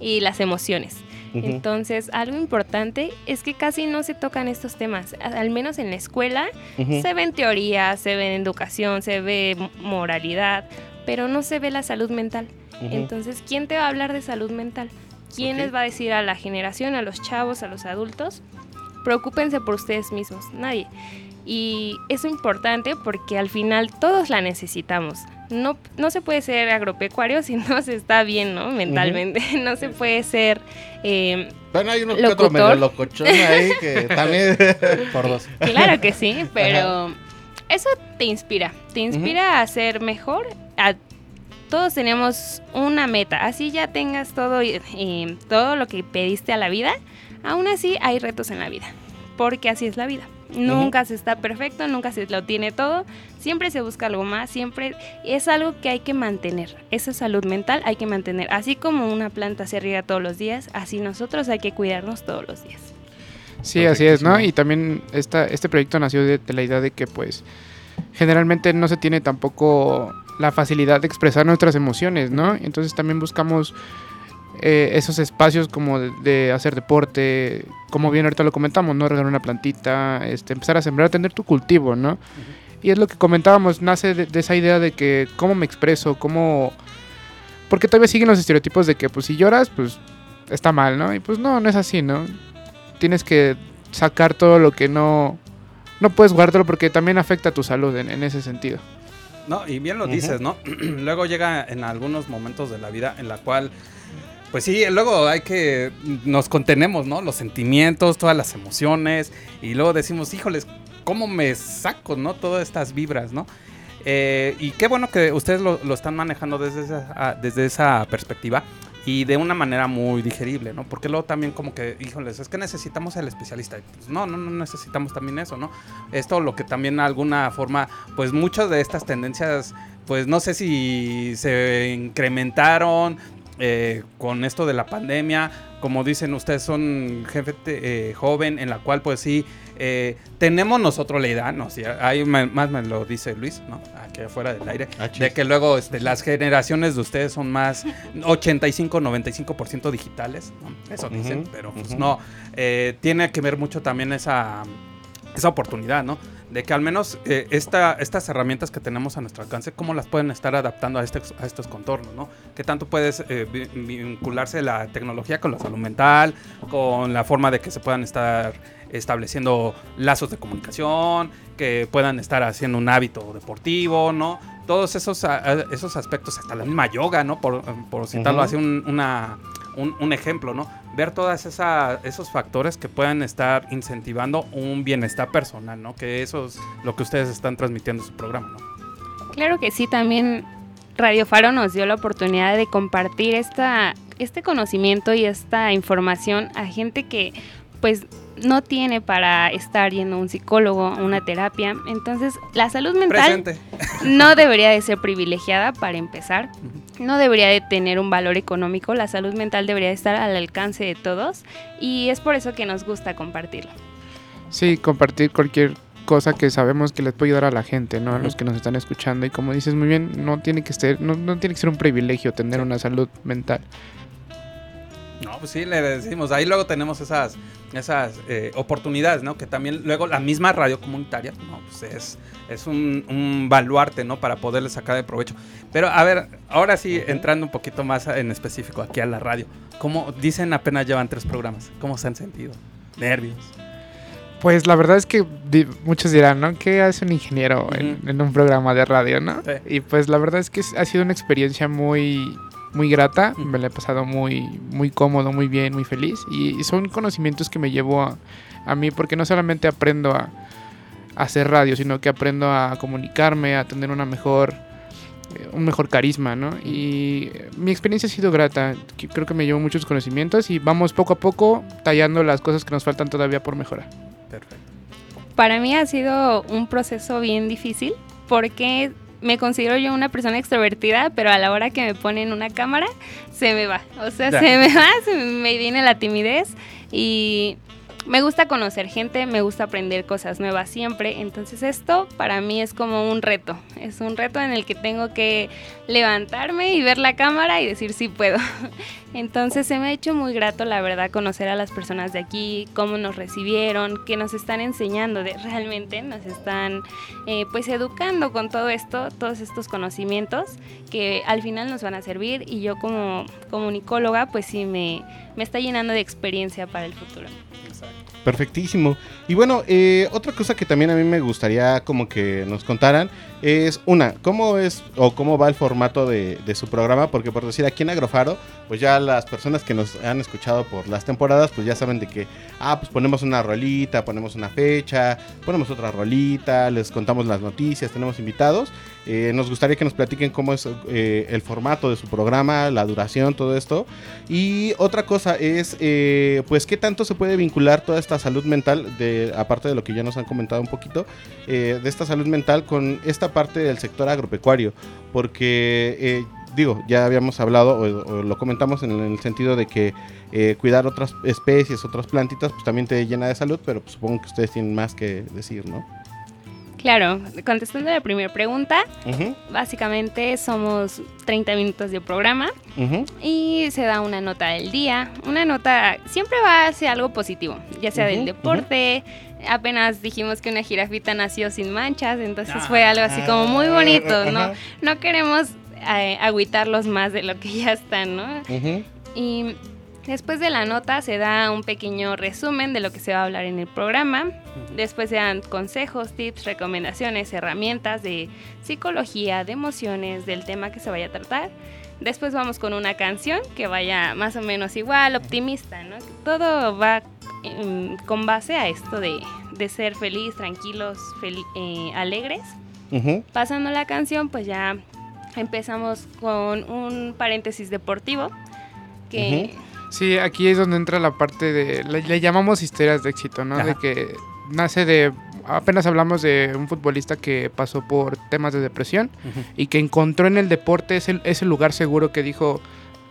y las emociones. Entonces, algo importante es que casi no se tocan estos temas, al menos en la escuela. Se ve en teoría, se ve educación, se ve moralidad, pero no se ve la salud mental. Entonces, ¿quién te va a hablar de salud mental? ¿Quién les va a decir a la generación, a los chavos, a los adultos? Preocúpense por ustedes mismos, nadie. Y es importante porque al final todos la necesitamos. No, no se puede ser agropecuario [LAUGHS] si no se está bien, ¿no? Mentalmente. [LAUGHS] No se puede ser... eh, Bueno, hay uno que Locutor. otro medio locochón ahí que [LAUGHS] también... Por dos. Claro que sí, pero eso te inspira, te inspira a ser mejor. A, todos tenemos una meta, así ya tengas todo, y- y todo lo que pediste a la vida, aún así hay retos en la vida, porque así es la vida. Nunca se está perfecto, nunca se lo tiene todo, siempre se busca algo más, siempre es algo que hay que mantener. Esa salud mental hay que mantener, así como una planta se riega todos los días, así nosotros hay que cuidarnos todos los días. Sí, así es, ¿no? Y también esta, este proyecto nació de, de la idea de que pues generalmente no se tiene tampoco la facilidad de expresar nuestras emociones, ¿no? Entonces también buscamos eh, esos espacios como de, de hacer deporte, como bien ahorita lo comentamos, ¿no? Regar una plantita, este, empezar a sembrar, tener tu cultivo, ¿no? Y es lo que comentábamos, nace de, de esa idea de que cómo me expreso, cómo... Porque todavía siguen los estereotipos de que pues si lloras, pues está mal, ¿no? Y pues no, no es así, ¿no? Tienes que sacar todo lo que no... No puedes guardarlo porque también afecta a tu salud en, en ese sentido. No, y bien lo dices, ¿no? [CLEARS THROAT] luego llega en algunos momentos de la vida en la cual, pues sí, luego hay que, nos contenemos, ¿no? Los sentimientos, todas las emociones, y luego decimos, híjoles, ¿cómo me saco, ¿no? Todas estas vibras, ¿no? Eh, y qué bueno que ustedes lo, están manejando desde esa, ah, desde esa perspectiva y de una manera muy digerible, ¿no? Porque luego también como que, híjoles, es que necesitamos el especialista. Pues, no, no, no necesitamos también eso, ¿no? Esto lo que también de alguna forma, pues muchas de estas tendencias, pues no sé si se incrementaron eh, con esto de la pandemia. Como dicen ustedes, son jefe eh, joven en la cual pues sí, eh, tenemos nosotros la edad, ¿no? Ahí me- más me lo dice Luis, ¿no? Aquí afuera del aire. Ah. De que luego este, las generaciones de ustedes son más 85-95% digitales, ¿no? Eso dicen, Ujú, pero pues ujú. no. Tiene que ver mucho también esa, esa oportunidad, ¿no? De que al menos eh, esta, estas herramientas que tenemos a nuestro alcance, cómo las pueden estar adaptando a, este, a estos contornos, ¿no? Que tanto puedes eh, vi- vincularse la tecnología con la salud mental, con la forma de que se puedan estar estableciendo lazos de comunicación, que puedan estar haciendo un hábito deportivo, ¿no? Todos esos, esos aspectos, hasta la misma yoga, ¿no? Por, por citarlo Ujú. así, un, una, un, un ejemplo, ¿no? Ver todos esos factores que puedan estar incentivando un bienestar personal, ¿no? Que eso es lo que ustedes están transmitiendo en su programa, ¿no? Claro que sí, también Radio Faro nos dio la oportunidad de compartir esta, este conocimiento y esta información a gente que pues no tiene para estar yendo a un psicólogo, a una terapia. Entonces, la salud mental Presente. [LAUGHS] no debería de ser privilegiada para empezar. No debería de tener un valor económico. La salud mental debería de estar al alcance de todos. Y es por eso que nos gusta compartirlo. Sí, compartir cualquier cosa que sabemos que les puede ayudar a la gente, ¿no? A los que nos están escuchando. Y como dices muy bien, no tiene que ser, no, no tiene que ser un privilegio tener una salud mental. No, pues sí, le decimos. Ahí luego tenemos esas, esas eh, oportunidades, ¿no? Que también luego la misma radio comunitaria, ¿no? Pues es, es un, un baluarte, ¿no? Para poderle sacar de provecho. Pero a ver, ahora sí, entrando un poquito más en específico aquí a la radio. Como dicen, apenas llevan tres programas. ¿Cómo se han sentido? Nervios. Pues la verdad es que di- muchos dirán, ¿no? ¿Qué hace un ingeniero en, un programa de radio, no? Sí. Y pues la verdad es que ha sido una experiencia muy, muy grata. Me la he pasado muy, muy cómodo, muy bien, muy feliz. Y, son conocimientos que me llevo a, a mí porque no solamente aprendo a, a hacer radio, sino que aprendo a comunicarme, a tener una mejor eh, un mejor carisma, ¿no? Y eh, mi experiencia ha sido grata. Creo que me llevo muchos conocimientos y vamos poco a poco tallando las cosas que nos faltan todavía por mejorar. Perfecto. Para mí ha sido un proceso bien difícil porque me considero yo una persona extrovertida, pero a la hora que me ponen una cámara se me va. O sea, Ya. se me [LAUGHS] va, se me viene la timidez y me gusta conocer gente, me gusta aprender cosas nuevas siempre. Entonces esto para mí es como un reto. Es un reto en el que tengo que levantarme y ver la cámara y decir sí puedo. [LAUGHS] Entonces se me ha hecho muy grato, la verdad, conocer a las personas de aquí, cómo nos recibieron, que nos están enseñando, de, realmente nos están eh, pues educando con todo esto, todos estos conocimientos que al final nos van a servir y yo como comunicóloga pues sí me, me está llenando de experiencia para el futuro. Perfectísimo. Y bueno, eh, otra cosa que también a mí me gustaría como que nos contaran es una, ¿cómo es o cómo va el formato de, de su programa? Porque por decir aquí en Agrofaro, pues ya las personas que nos han escuchado por las temporadas, pues ya saben de que, ah, pues ponemos una rolita, ponemos una fecha, ponemos otra rolita, les contamos las noticias, tenemos invitados. Eh, nos gustaría que nos platiquen cómo es eh, el formato de su programa, la duración, todo esto. Y otra cosa es, eh, pues, qué tanto se puede vincular toda esta salud mental, de, aparte de lo que ya nos han comentado un poquito, eh, de esta salud mental con esta parte del sector agropecuario. Porque eh, digo, ya habíamos hablado o, o lo comentamos en el sentido de que eh, cuidar otras especies, otras plantitas, pues también te llena de salud, pero pues, supongo que ustedes tienen más que decir, ¿no? Claro, contestando la primera pregunta, básicamente somos 30 minutos de programa y se da una nota del día. Una nota siempre va hacia algo positivo, ya sea del deporte. Apenas dijimos que una jirafita nació sin manchas, entonces Ah, fue algo así como muy bonito, ¿no? No queremos eh, agüitarlos más de lo que ya están, ¿no? Y después de la nota se da un pequeño resumen de lo que se va a hablar en el programa. Después se dan consejos, tips, recomendaciones, herramientas de psicología, de emociones, del tema que se vaya a tratar. Después vamos con una canción que vaya más o menos igual, optimista, ¿no? Todo va em, con base a esto de, de ser feliz, tranquilos, fel- eh, alegres. ujú. Pasando la canción, pues ya empezamos con un paréntesis deportivo que Sí, aquí es donde entra la parte de. Le, le llamamos historias de éxito, ¿no? De que nace de. Apenas hablamos de un futbolista que pasó por temas de depresión y que encontró en el deporte ese, ese lugar seguro que dijo.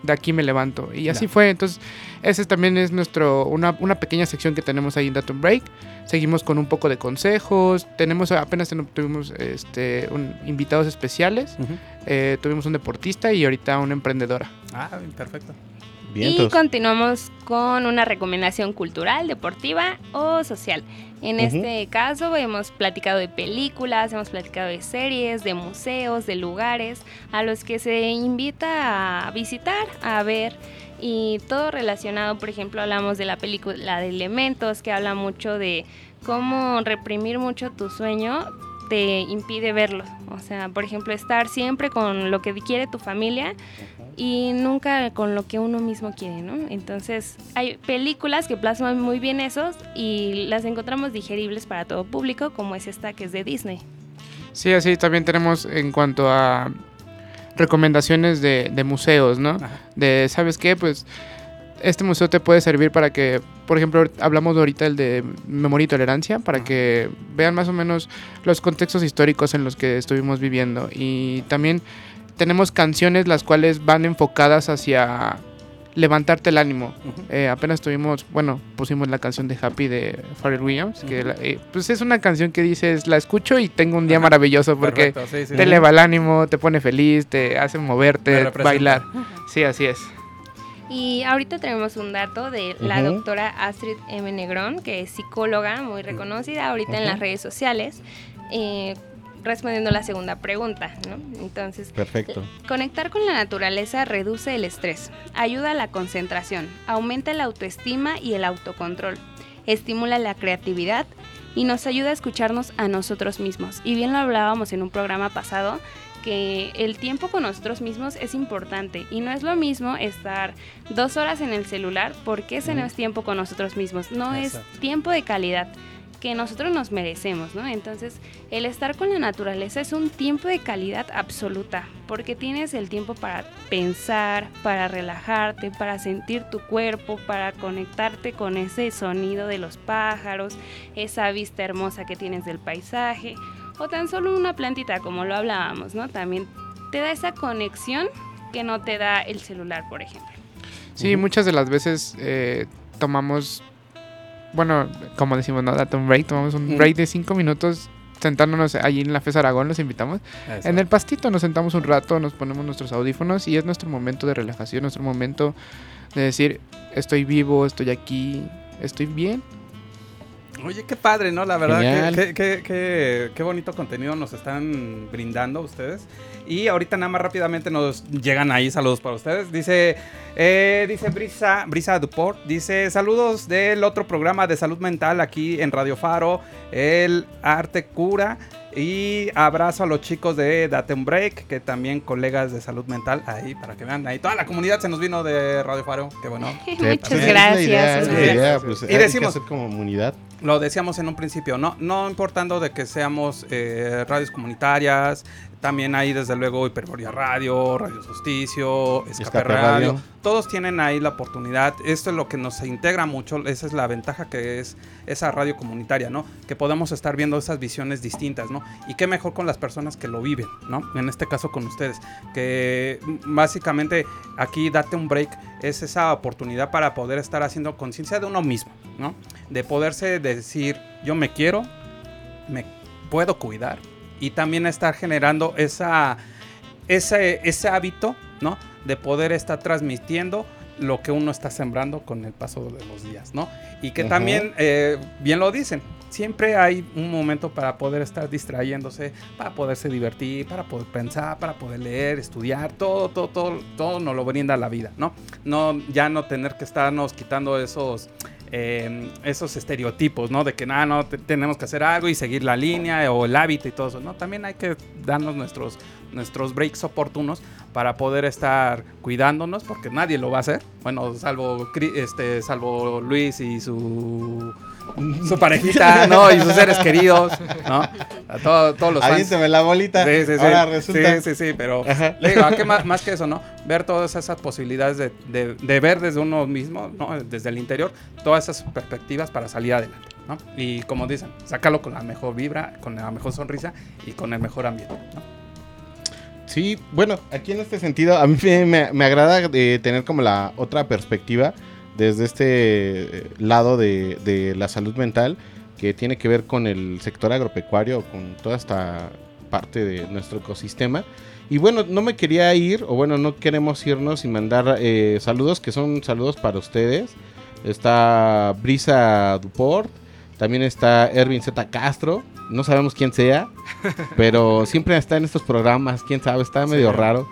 De aquí me levanto. Y así Claro. fue. Entonces, ese también es nuestro una, una pequeña sección que tenemos ahí en Datum Break. Seguimos con un poco de consejos. Tenemos apenas tuvimos este, un- invitados especiales. Eh, tuvimos un deportista y ahorita una emprendedora. Ah, perfecto. Y Vientos. continuamos con una recomendación cultural, deportiva o social. En Ujú. este caso hemos platicado de películas, hemos platicado de series, de museos, de lugares a los que se invita a visitar, a ver y todo relacionado, por ejemplo, hablamos de la película de Elementos que habla mucho de cómo reprimir mucho tu sueño te impide verlo. O sea, por ejemplo, estar siempre con lo que quiere tu familia y nunca con lo que uno mismo quiere, ¿no? Entonces, hay películas que plasman muy bien esos y las encontramos digeribles para todo público, como es esta que es de Disney. Sí, así también tenemos en cuanto a recomendaciones de, de museos, ¿no? Ajá. De, ¿sabes qué? Pues este museo te puede servir para que, por ejemplo, hablamos ahorita el de memoria y tolerancia, para que vean más o menos los contextos históricos en los que estuvimos viviendo. Y también tenemos canciones las cuales van enfocadas hacia levantarte el ánimo. Eh, apenas tuvimos, bueno, pusimos la canción de Happy de Pharrell Williams, que la- eh, pues es una canción que dices, la escucho y tengo un día Ajá. maravilloso porque Perfecto, sí, sí, te sí. eleva el ánimo, te pone feliz, te hace moverte, bailar. Sí, así es. Y ahorita tenemos un dato de la doctora Astrid M. Negrón, que es psicóloga muy reconocida ahorita en las redes sociales, eh, respondiendo la segunda pregunta, ¿no? Entonces, Perfecto. Conectar con la naturaleza reduce el estrés, ayuda a la concentración, aumenta la autoestima y el autocontrol, estimula la creatividad y nos ayuda a escucharnos a nosotros mismos. Y bien lo hablábamos en un programa pasado, que el tiempo con nosotros mismos es importante y no es lo mismo estar dos horas en el celular porque ese no es tiempo con nosotros mismos, no Exacto. es tiempo de calidad que nosotros nos merecemos, ¿no? Entonces, el estar con la naturaleza es un tiempo de calidad absoluta, porque tienes el tiempo para pensar, para relajarte, para sentir tu cuerpo, para conectarte con ese sonido de los pájaros, esa vista hermosa que tienes del paisaje, o tan solo una plantita, como lo hablábamos, ¿no? También te da esa conexión que no te da el celular, por ejemplo. Sí, muchas de las veces eh, tomamos, bueno, como decimos, ¿no? Date un break, tomamos un Mm. break de cinco minutos sentándonos allí en la FES Aragón, los invitamos. Eso. En el pastito nos sentamos un rato, nos ponemos nuestros audífonos y es nuestro momento de relajación, nuestro momento de decir, estoy vivo, estoy aquí, estoy bien. Oye, qué padre, ¿no? La verdad, que- que- que- qué bonito contenido nos están brindando ustedes. Y ahorita nada más rápidamente nos llegan ahí saludos para ustedes. Dice, eh, dice Brisa, Brisa Duport, dice saludos del otro programa de salud mental aquí en Radio Faro, el Arte Cura. Y abrazo a los chicos de Date un Break, que también colegas de salud mental, ahí para que vean, ahí toda la comunidad se nos vino de Radio Faro, qué bueno. [LAUGHS] Muchas Sí, gracias. idea, idea, pues, Y que decimos- hacer como comunidad. Lo decíamos en un principio, no, no importando de que seamos eh, radios comunitarias, También hay desde luego Hiperborea Radio, Radio Solsticio, Escape, Escape Radio. Radio. Todos tienen ahí la oportunidad. Esto es lo que nos integra mucho. Esa es la ventaja que es esa radio comunitaria, ¿no? Que podemos estar viendo esas visiones distintas, ¿no? Y qué mejor con las personas que lo viven, ¿no? En este caso con ustedes. Que básicamente aquí date un break es esa oportunidad para poder estar haciendo conciencia de uno mismo, ¿no? De poderse decir, yo me quiero, me puedo cuidar y también estar generando esa, ese, ese hábito, ¿no? De poder estar transmitiendo lo que uno está sembrando con el paso de los días, ¿no? Y que también, eh, bien lo dicen, siempre hay un momento para poder estar distrayéndose, para poderse divertir, para poder pensar, para poder leer, estudiar, todo, todo, todo, todo nos lo brinda la vida, ¿no? No, ya no tener que estarnos quitando esos eh, esos estereotipos, ¿no? De que nada, no, te- tenemos que hacer algo y seguir la línea o el hábito y todo eso, ¿no? También hay que darnos nuestros, nuestros breaks oportunos para poder estar cuidándonos, porque nadie lo va a hacer. Bueno, salvo, este, salvo Luis y su, su parejita, ¿no? Y sus seres queridos, ¿no? A todo- todos los fans. Aviénteme la bolita. Sí, sí, sí. Ahora resulta. Sí, sí, sí, pero digo, ¿a qué más, más que eso, ¿no? Ver todas esas posibilidades de, de- de ver desde uno mismo, ¿no? Desde el interior, todas esas perspectivas para salir adelante, ¿no? Y como dicen, sácalo con la mejor vibra, con la mejor sonrisa y con el mejor ambiente, ¿no? Sí, bueno, aquí en este sentido, a mí me, me- me agrada eh, tener como la otra perspectiva desde este eh, lado de, de la salud mental que tiene que ver con el sector agropecuario, con toda esta parte de nuestro ecosistema. Y bueno, no me quería ir, o bueno, no queremos irnos sin mandar eh, saludos, que son saludos para ustedes. Está Brisa Duport, también está Ervin Z. Castro, no sabemos quién sea, [LAUGHS] pero siempre está en estos programas, quién sabe, está medio raro.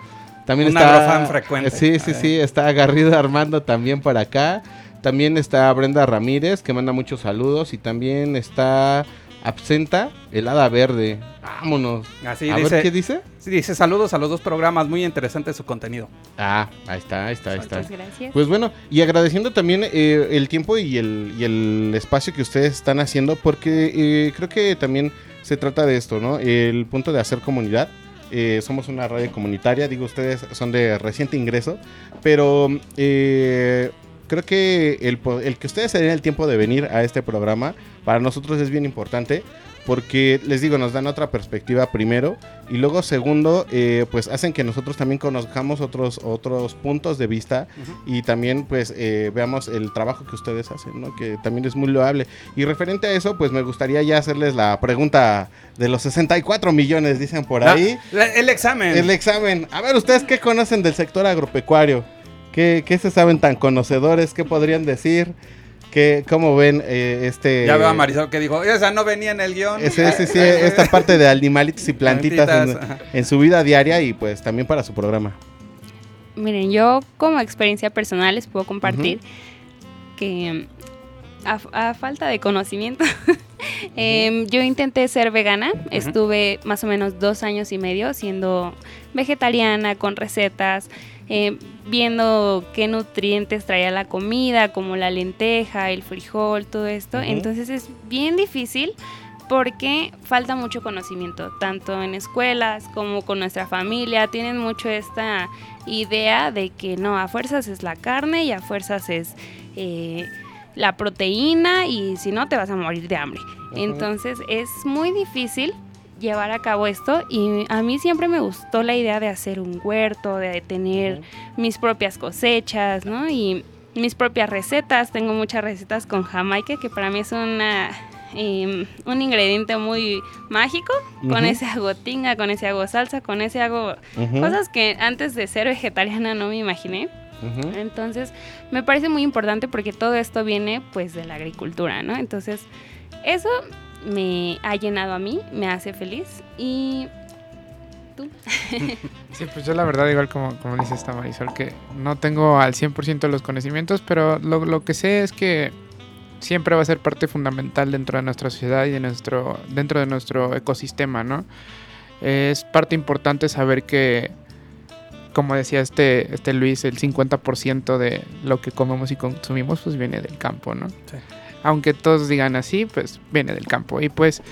También Un está agrofan frecuente. Sí, sí, sí, está Garrido Armando también por acá. También está Brenda Ramírez, que manda muchos saludos. Y también está Absenta, helada verde. Vámonos. Así a dice, ver qué dice. sí, dice saludos a los dos programas, muy interesante su contenido. Ah, ahí está, ahí está, ahí está. Muchas gracias. Pues bueno, y agradeciendo también eh, el tiempo y el, y el espacio que ustedes están haciendo, porque eh, creo que también se trata de esto, ¿no? El punto de hacer comunidad. Eh, somos una radio comunitaria, digo, ustedes son de reciente ingreso, pero eh, creo que el, el que ustedes se den el tiempo de venir a este programa, para nosotros es bien importante. Porque les digo, nos dan otra perspectiva primero y luego segundo, eh, pues hacen que nosotros también conozcamos otros, otros puntos de vista y también pues eh, veamos el trabajo que ustedes hacen, ¿no? Que también es muy loable. Y referente a eso, pues me gustaría ya hacerles la pregunta de los 64 millones, dicen por ahí. Ah, el examen. El examen. A ver, ¿ustedes qué conocen del sector agropecuario? ¿Qué, qué se saben tan conocedores? ¿Qué podrían decir? ¿Qué, ¿Cómo ven eh, este... ya veo a Marisol que dijo, esa no venía en el guion. Ese, ese, sí, esta parte de animalitos y plantitas en, Plantitas, ajá. en su vida diaria y pues también para su programa. Miren, yo como experiencia personal les puedo compartir que a, a falta de conocimiento, [LAUGHS] em, yo intenté ser vegana. Estuve más o menos dos años y medio siendo vegetariana con recetas, em, viendo qué nutrientes traía la comida, como la lenteja, el frijol, todo esto. Entonces es bien difícil porque falta mucho conocimiento, tanto en escuelas como con nuestra familia. Tienen mucho esta idea de que no, a fuerzas es la carne y a fuerzas es eh, la proteína y si no te vas a morir de hambre. Entonces es muy difícil llevar a cabo esto y a mí siempre me gustó la idea de hacer un huerto, de tener mis propias cosechas, ¿no? Y mis propias recetas. Tengo muchas recetas con jamaica que para mí es una em, un ingrediente muy mágico. Con ese hago tinga, con ese hago salsa, con ese hago cosas que antes de ser vegetariana no me imaginé. Entonces, me parece muy importante porque todo esto viene pues de la agricultura, ¿no? Entonces, eso me ha llenado a mí, me hace feliz y tú. [LAUGHS] Sí, pues yo la verdad, igual como, como dice esta Marisol, que no tengo al 100% los conocimientos, pero lo, lo que sé es que siempre va a ser parte fundamental dentro de nuestra sociedad y de nuestro, dentro de nuestro ecosistema, ¿no? Es parte importante saber que, como decía este, este Luis, el 50% de lo que comemos y consumimos pues viene del campo, ¿no? Sí. Aunque todos digan así, pues viene del campo. Y pues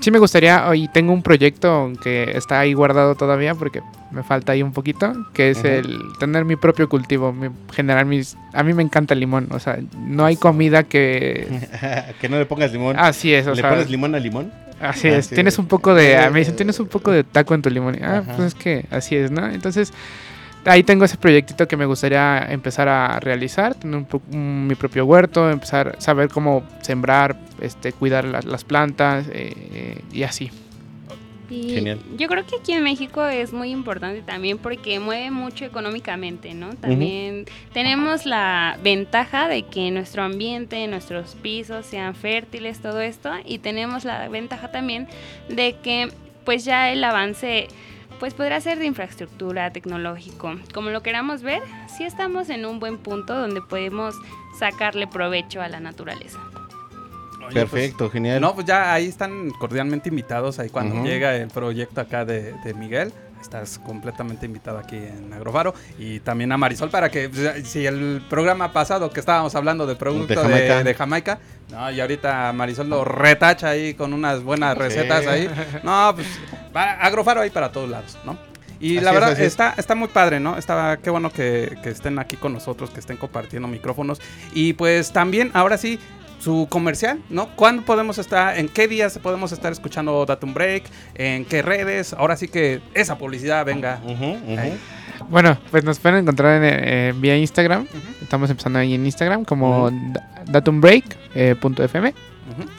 sí me gustaría, y tengo un proyecto que está ahí guardado todavía porque me falta ahí un poquito, que es el tener mi propio cultivo, mi- generar mis... A mí me encanta el limón, o sea, no hay comida que... [LAUGHS] que no le pongas limón. Así es, o ¿Le sea... pones limón al limón? Así Ah, es, tienes un poco de... Me dicen, tienes un poco de taco en tu limón. Ah, Ajá. pues es que así es, ¿no? Entonces, ahí tengo ese proyectito que me gustaría empezar a realizar, tener un mi propio huerto, empezar a saber cómo sembrar, este, cuidar la- las plantas eh, y así. Y Genial. Yo creo que aquí en México es muy importante también porque mueve mucho económicamente, ¿no? También tenemos la ventaja de que nuestro ambiente, nuestros pisos sean fértiles, todo esto, y tenemos la ventaja también de que pues ya el avance pues podrá ser de infraestructura, tecnológico, como lo queramos ver, sí estamos en un buen punto donde podemos sacarle provecho a la naturaleza. Oye, Perfecto, genial. No, pues ya ahí están cordialmente invitados. Ahí cuando Ujú. llega el proyecto acá de, de Miguel, estás completamente invitado aquí en Agrofaro. Y también a Marisol para que, pues, si el programa pasado que estábamos hablando del producto De de Jamaica. de Jamaica, no, y ahorita Marisol lo retacha ahí con unas buenas recetas ahí. [LAUGHS] No, pues Agrofaro ahí para todos lados, ¿no? Y Así la verdad es. está, está muy padre, ¿no? Está, qué bueno que, que estén aquí con nosotros, que estén compartiendo micrófonos. Y pues también, ahora sí, su comercial, ¿no? ¿Cuándo podemos estar, en qué días podemos estar escuchando Datum Break? ¿En qué redes? Ahora sí que esa publicidad venga. Bueno, pues nos pueden encontrar en, eh, vía Instagram. Estamos empezando ahí en Instagram como da-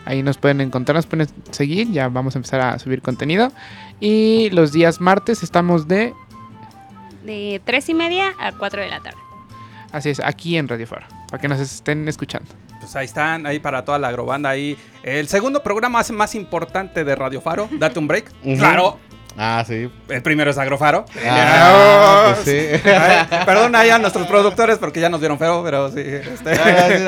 Ahí nos pueden encontrar, nos pueden seguir. Ya vamos a empezar a subir contenido. Y los días martes estamos de. De tres y media a 4 de la tarde. Así es, aquí en Radio Faro. Para que nos estén escuchando. Pues ahí están, ahí para toda la agrobanda ahí. El segundo programa más- más importante de Radio Faro, Date un Break. Claro, Ah, sí. el primero es Agrofaro. Ah, pues sí. Ay, perdona ahí a nuestros productores porque ya nos dieron feo, pero sí. este.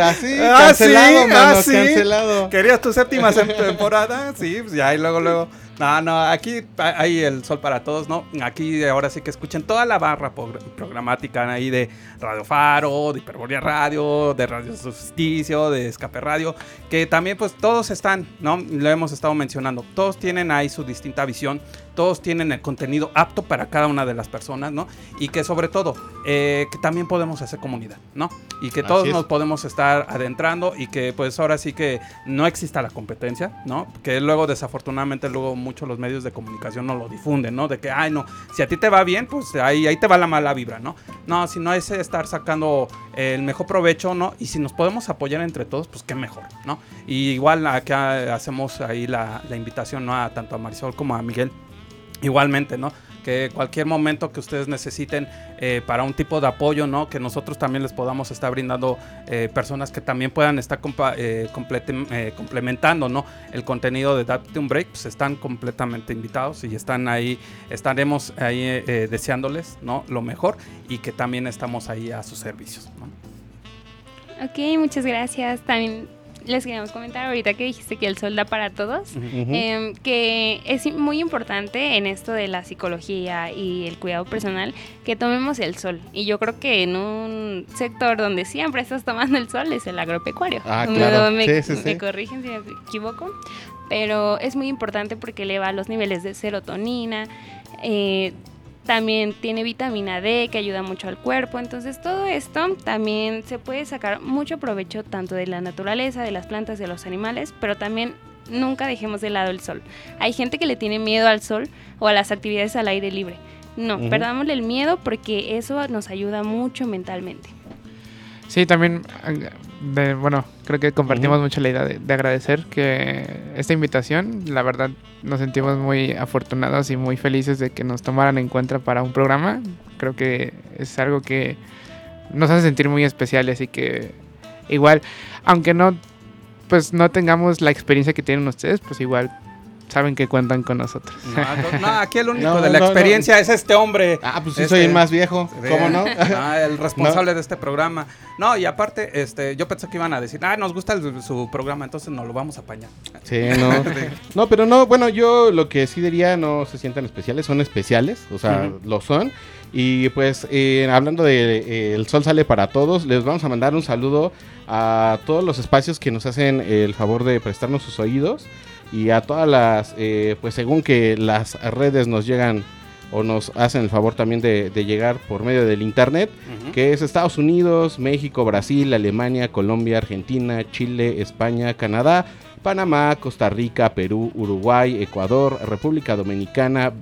Ah, sí, Ah, cancelado, sí, mano, ah, sí. cancelado. ¿Querías tu séptima temporada? Sí, pues ya, y luego, luego. No, no, aquí ha- hay el sol para todos, ¿no? Aquí ahora sí que escuchen toda la barra progr- programática ahí de Radio Faro, de Hiperborea Radio, de Radio Solsticio, de Escape Radio, que también pues todos están, ¿no? Lo hemos estado mencionando, todos tienen ahí su distinta visión, todos tienen el contenido apto para cada una de las personas, ¿no? Y que sobre todo, eh, que también podemos hacer comunidad, ¿no? Y que todos nos podemos estar adentrando y que pues ahora sí que no exista la competencia, ¿no? Que luego desafortunadamente luego muchos los medios de comunicación no lo difunden, ¿no? De que, ay, no, si a ti te va bien, pues ahí, ahí te va la mala vibra, ¿no? No, si no es estar sacando el mejor provecho, ¿no? Y si nos podemos apoyar entre todos, pues qué mejor, ¿no? Y igual acá hacemos ahí la, la invitación, ¿no? A tanto a Marisol como a Miguel. Igualmente, ¿no? Que cualquier momento que ustedes necesiten eh, para un tipo de apoyo, ¿no? Que nosotros también les podamos estar brindando eh, personas que también puedan estar eh, eh, complementando, ¿no? El contenido de Date un Break, pues están completamente invitados y están ahí, estaremos ahí deseándoles, ¿no? Lo mejor y que también estamos ahí a sus servicios, ¿no? Ok, muchas gracias. También les queríamos comentar ahorita que dijiste que el sol da para todos. Em, que es muy importante en esto de la psicología y el cuidado personal que tomemos el sol. Y yo creo que en un sector donde siempre estás tomando el sol es el agropecuario. Ah, Me- claro. Me, Sí, sí, sí. me corrigen si me equivoco. Pero es muy importante porque eleva los niveles de serotonina. eh, también tiene vitamina D que ayuda mucho al cuerpo. Entonces todo esto también se puede sacar mucho provecho tanto de la naturaleza, de las plantas, de los animales, pero también nunca dejemos de lado el sol. Hay gente que le tiene miedo al sol o a las actividades al aire libre. No, Ujú. perdámosle el miedo porque eso nos ayuda mucho mentalmente. Sí, también, de- bueno, creo que compartimos mucho la idea de, de agradecer que esta invitación, la verdad, nos sentimos muy afortunados y muy felices de que nos tomaran en cuenta para un programa. Creo que es algo que nos hace sentir muy especiales y que igual, aunque no, pues no tengamos la experiencia que tienen ustedes, pues igual saben que cuentan con nosotros. No, no, [LAUGHS] aquí el único No, de la no, no. experiencia es este hombre. Ah, pues sí, Este- soy el más viejo. ¿Cómo no? [LAUGHS] Ah, el [LAUGHS] responsable de este programa. No, y aparte, este, yo pensé que iban a decir, ah, nos gusta el- su programa, entonces nos lo vamos a apañar. Sí, no. No, pero no, bueno, yo lo que sí diría no se sientan especiales, son especiales, o sea, lo son. Y pues eh, hablando de eh, El Sol sale para todos, les vamos a mandar un saludo a todos los espacios que nos hacen el favor de prestarnos sus oídos y a todas las, eh, pues según que las redes nos llegan o nos hacen el favor también de, de llegar por medio del internet, que es Estados Unidos, México, Brasil, Alemania, Colombia, Argentina, Chile, España, Canadá, Panamá, Costa Rica, Perú, Uruguay, Ecuador, República Dominicana,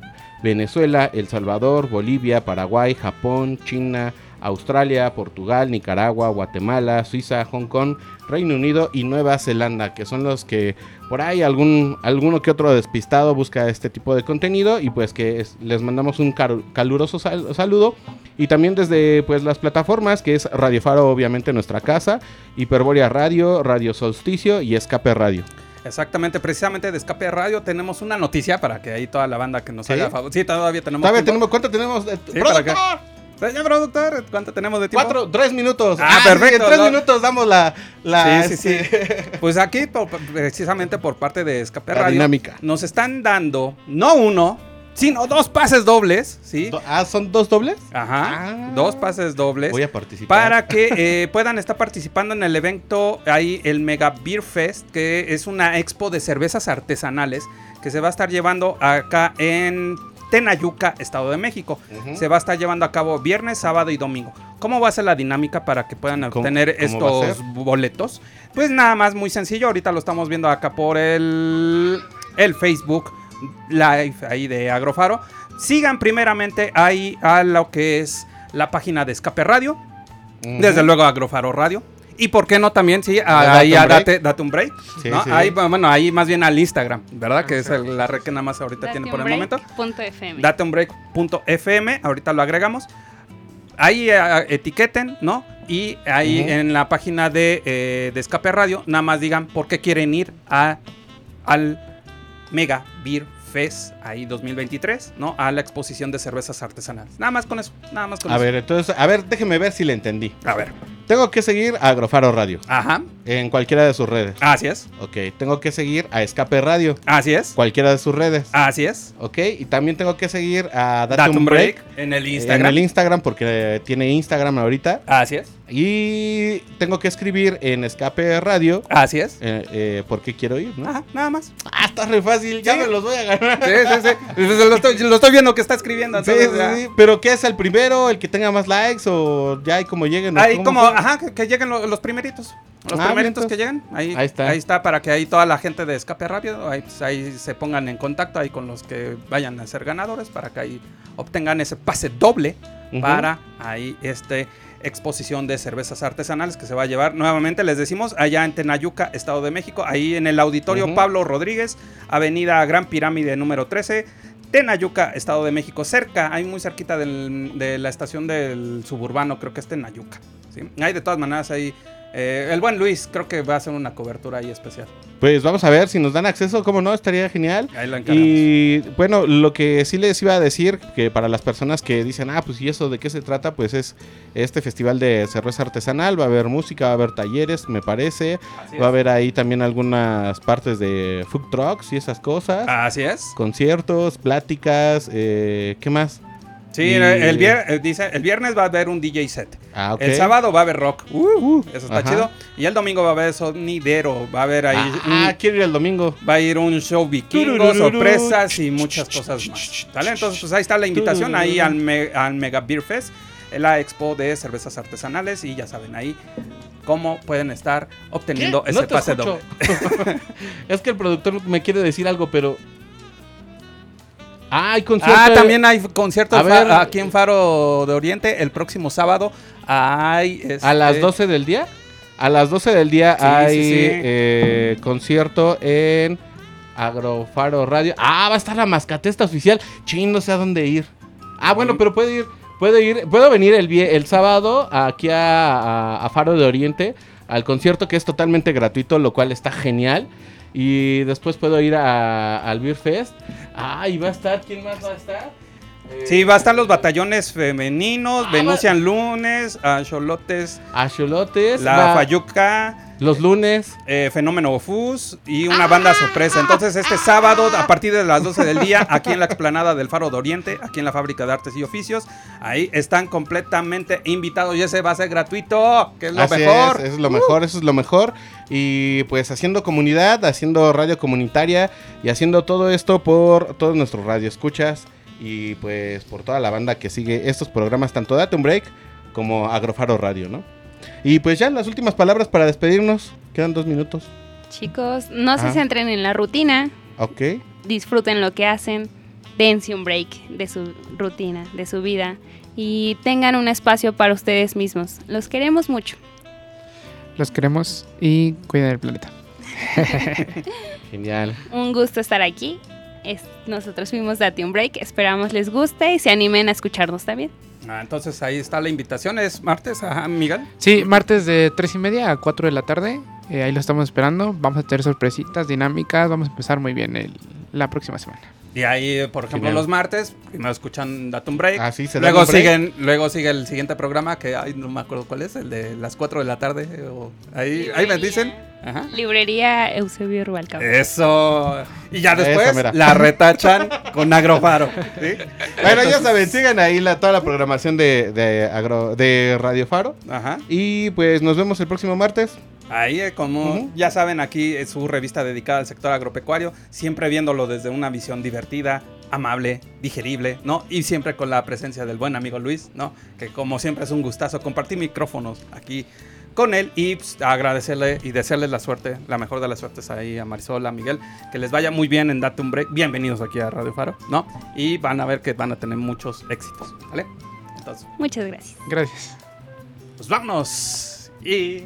Venezuela, El Salvador, Bolivia, Paraguay, Japón, China, Australia, Portugal, Nicaragua, Guatemala, Suiza, Hong Kong, Reino Unido y Nueva Zelanda, que son los que por ahí algún alguno que otro despistado busca este tipo de contenido y pues que es- les mandamos un caluroso sal- saludo y también desde pues las plataformas que es Radio Faro obviamente nuestra casa, Hiperbórea Radio, Radio Solsticio y Escape Radio. Exactamente, precisamente de Escape Radio tenemos una noticia para que ahí toda la banda que nos ¿Sí? haga favor. Sí, todavía tenemos. Todavía tiempo. tenemos ¿cuánto tenemos? Sí, ¡Productor! Señor productor, ¿cuánto tenemos de tiempo? Cuatro, tres minutos. Ah, sí, perfecto, En tres ¿no? minutos damos la, la Sí, sí, este, sí. [LAUGHS] Pues aquí, precisamente por parte de Escape La Radio, dinámica. nos están dando no uno, sino dos pases dobles, ¿sí? do- ah, son dos dobles. Ajá, Ah. dos pases dobles. Voy a participar. Para que [LAUGHS] eh, puedan estar participando en el evento ahí, el Mega Beer Fest, que es una expo de cervezas artesanales que se va a estar llevando acá en Tenayuca, Estado de México. Se va a estar llevando a cabo viernes, sábado y domingo. ¿Cómo va a ser la dinámica para que puedan ¿Cómo- obtener estos boletos? Pues nada más muy sencillo. Ahorita lo estamos viendo acá por el, el Facebook Live ahí de Agrofaro. Sigan primeramente ahí a lo que es la página de Escape Radio. Desde luego Agrofaro Radio. Y por qué no también, sí, a- Date ahí un a break. date, date un break. Sí, ¿no? sí. Ahí, bueno, ahí más bien al Instagram, ¿verdad? Que es el- la red que nada más ahorita tiene por el momento. Punto FM. Dateunbreak.fm, ahorita lo agregamos. Ahí eh, etiqueten, ¿no? Y ahí en la página de, eh, de Escape Radio, nada más digan por qué quieren ir a, al Mega Beer Fest ahí 2023, ¿no? A la exposición de cervezas artesanales. Nada más con eso, nada más con A eso. ver, entonces, a ver, déjeme ver si le entendí. A ver. Tengo que seguir a Agrofaro Radio. Ajá, en cualquiera de sus redes. así es, Ok, tengo que seguir a Escape Radio, así es, cualquiera de sus redes. así es. Ok, y también tengo que seguir a un break, break en el en Instagram. el Instagram porque tiene Instagram ahorita. Así es, Y tengo que escribir en Escape Radio así es. eh, eh, por qué quiero ir, ¿no? Ajá, nada más. Ah, está re fácil, ya Sí. me los voy a ganar. Sí, sí, sí. Lo estoy, lo estoy viendo que está escribiendo. Sí, entonces sí, sí. Pero ¿qué es el primero? ¿El que tenga más likes? ¿O ya hay como lleguen? ¿o Ahí como, ajá, que, que lleguen lo- los, primeritos. Los Ah, que lleguen. Ahí, Ahí está. Ahí está, para que ahí toda la gente de Escape Rápido, ahí, pues, ahí se pongan en contacto ahí con los que vayan a ser ganadores, para que ahí obtengan ese pase doble para ahí este exposición de cervezas artesanales que se va a llevar nuevamente, les decimos, allá en Tenayuca, Estado de México, ahí en el auditorio. Pablo Rodríguez, Avenida Gran Pirámide número 13, Tenayuca, Estado de México, cerca, ahí muy cerquita del- de la estación del suburbano, creo que es Tenayuca. ¿sí? Hay de todas maneras ahí. Eh, el buen Luis creo que va a hacer una cobertura ahí especial. Pues vamos a ver si nos dan acceso, cómo no, estaría genial. Ahí encargamos. Y bueno, lo que sí les iba a decir, que para las personas que dicen, ah, pues y eso de qué se trata, pues es este festival de cerveza artesanal, va a haber música, va a haber talleres, me parece, Así va a haber ahí también algunas partes de food trucks y esas cosas, Así es. conciertos, pláticas, eh, ¿qué más? Sí, Y- el, vier- eh, dice, el viernes va a haber un DJ set. Ah. El sábado va a haber rock. Uh, eso está Ajá. chido. Y el domingo va a haber sonidero. Va a haber ahí. Ah, un- quiero ir el domingo. Va a ir un show vikingo, sorpresas y muchas cosas más. ¿Sale? Entonces, pues ahí está la invitación ahí al, Me- al Mega Beer Fest, la expo de cervezas artesanales. Y ya saben ahí cómo pueden estar obteniendo ¿Qué? ese No pase doble. [LAUGHS] es que el productor me quiere decir algo, pero... Ah, hay concierto. Ah, también hay concierto A ver. aquí en Faro de Oriente el próximo sábado. Hay, A las este, 12 del día. A las 12 del día Sí, hay sí, sí. eh, concierto en Agrofaro Radio. Ah, va a estar la mascatesta oficial. Chin, no sé a dónde ir. Ah, bueno, pero puedo ir, puedo ir, puedo venir el, el sábado aquí a, a- a Faro de Oriente al concierto que es totalmente gratuito, lo cual está genial. Y después puedo ir a- al Beer Fest. Ah, y va a estar, ¿quién más va a estar? Eh, Sí, va a estar los batallones femeninos, Ah, Venusian Lunes, a Cholotes, A Xolotes. La va- Fayuca, Los lunes. eh, Fenómeno Fus y una banda sorpresa. Entonces, este sábado, a partir de las 12 del día, aquí en la explanada del Faro de Oriente, aquí en la Fábrica de Artes y Oficios, ahí están completamente invitados y ese va a ser gratuito, que es lo Así mejor. Es, eso es lo mejor, eso es lo mejor. Y pues haciendo comunidad, haciendo radio comunitaria y haciendo todo esto por todos nuestros radioescuchas y pues por toda la banda que sigue estos programas, tanto Date un Break como Agrofaro Radio, ¿no? Y pues ya las últimas palabras para despedirnos. Quedan dos minutos. Chicos, no se centren en la rutina, Ok. disfruten lo que hacen, dense un break de su rutina, de su vida y tengan un espacio para ustedes mismos. Los queremos mucho. Los queremos y cuiden el planeta. [LAUGHS] Genial. Un gusto estar aquí. Es- nosotros fuimos Date un Break. Esperamos les guste y se animen a escucharnos también. Ah, entonces ahí está la invitación, es martes, ajá, Miguel. Sí, martes de 3 y media a 4 de la tarde. eh, ahí lo estamos esperando. Vamos a tener sorpresitas, dinámicas. Vamos a empezar muy bien el- la próxima semana. Y ahí, por ejemplo, Genial. los martes, primero escuchan Datum Break. Ah, sí, se luego break. siguen, luego sigue el siguiente programa que ay, no me acuerdo cuál es, el de las 4 de la tarde. o- ahí, ahí me dicen. Ajá. Librería Eusebio Rubalcaba. Eso. Y ya después la retachan con Agrofaro. ¿sí? [LAUGHS] Bueno, ya saben, sigan ahí la, toda la programación de, de, agro- de Radio Faro. Ajá. Y pues nos vemos el próximo martes. Ahí, eh, como Ujú. ya saben, aquí es su revista dedicada al sector agropecuario, siempre viéndolo desde una visión divertida, amable, digerible, ¿no? Y siempre con la presencia del buen amigo Luis, ¿no? Que como siempre es un gustazo compartir micrófonos aquí con él y pues, agradecerle y desearles la suerte, la mejor de las suertes ahí a Marisol, a Miguel, que les vaya muy bien en Date un Break. Bienvenidos aquí a Radio Faro, ¿no? Y van a ver que van a tener muchos éxitos, ¿vale? Entonces, Muchas gracias. Gracias. pues vámonos y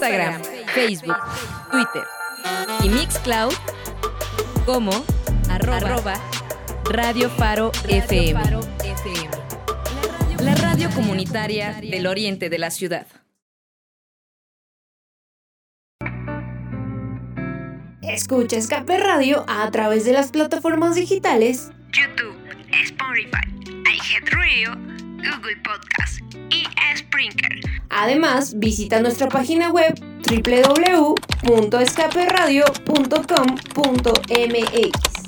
Instagram, Facebook, Twitter y Mixcloud como arroba, Radio Faro FM. La radio comunitaria del oriente de la ciudad. Escucha Escape Radio a través de las plataformas digitales YouTube, Spotify, iHeartRadio, Google Podcast y Springer. Además, visita nuestra página web www.escaperadio.com.mx.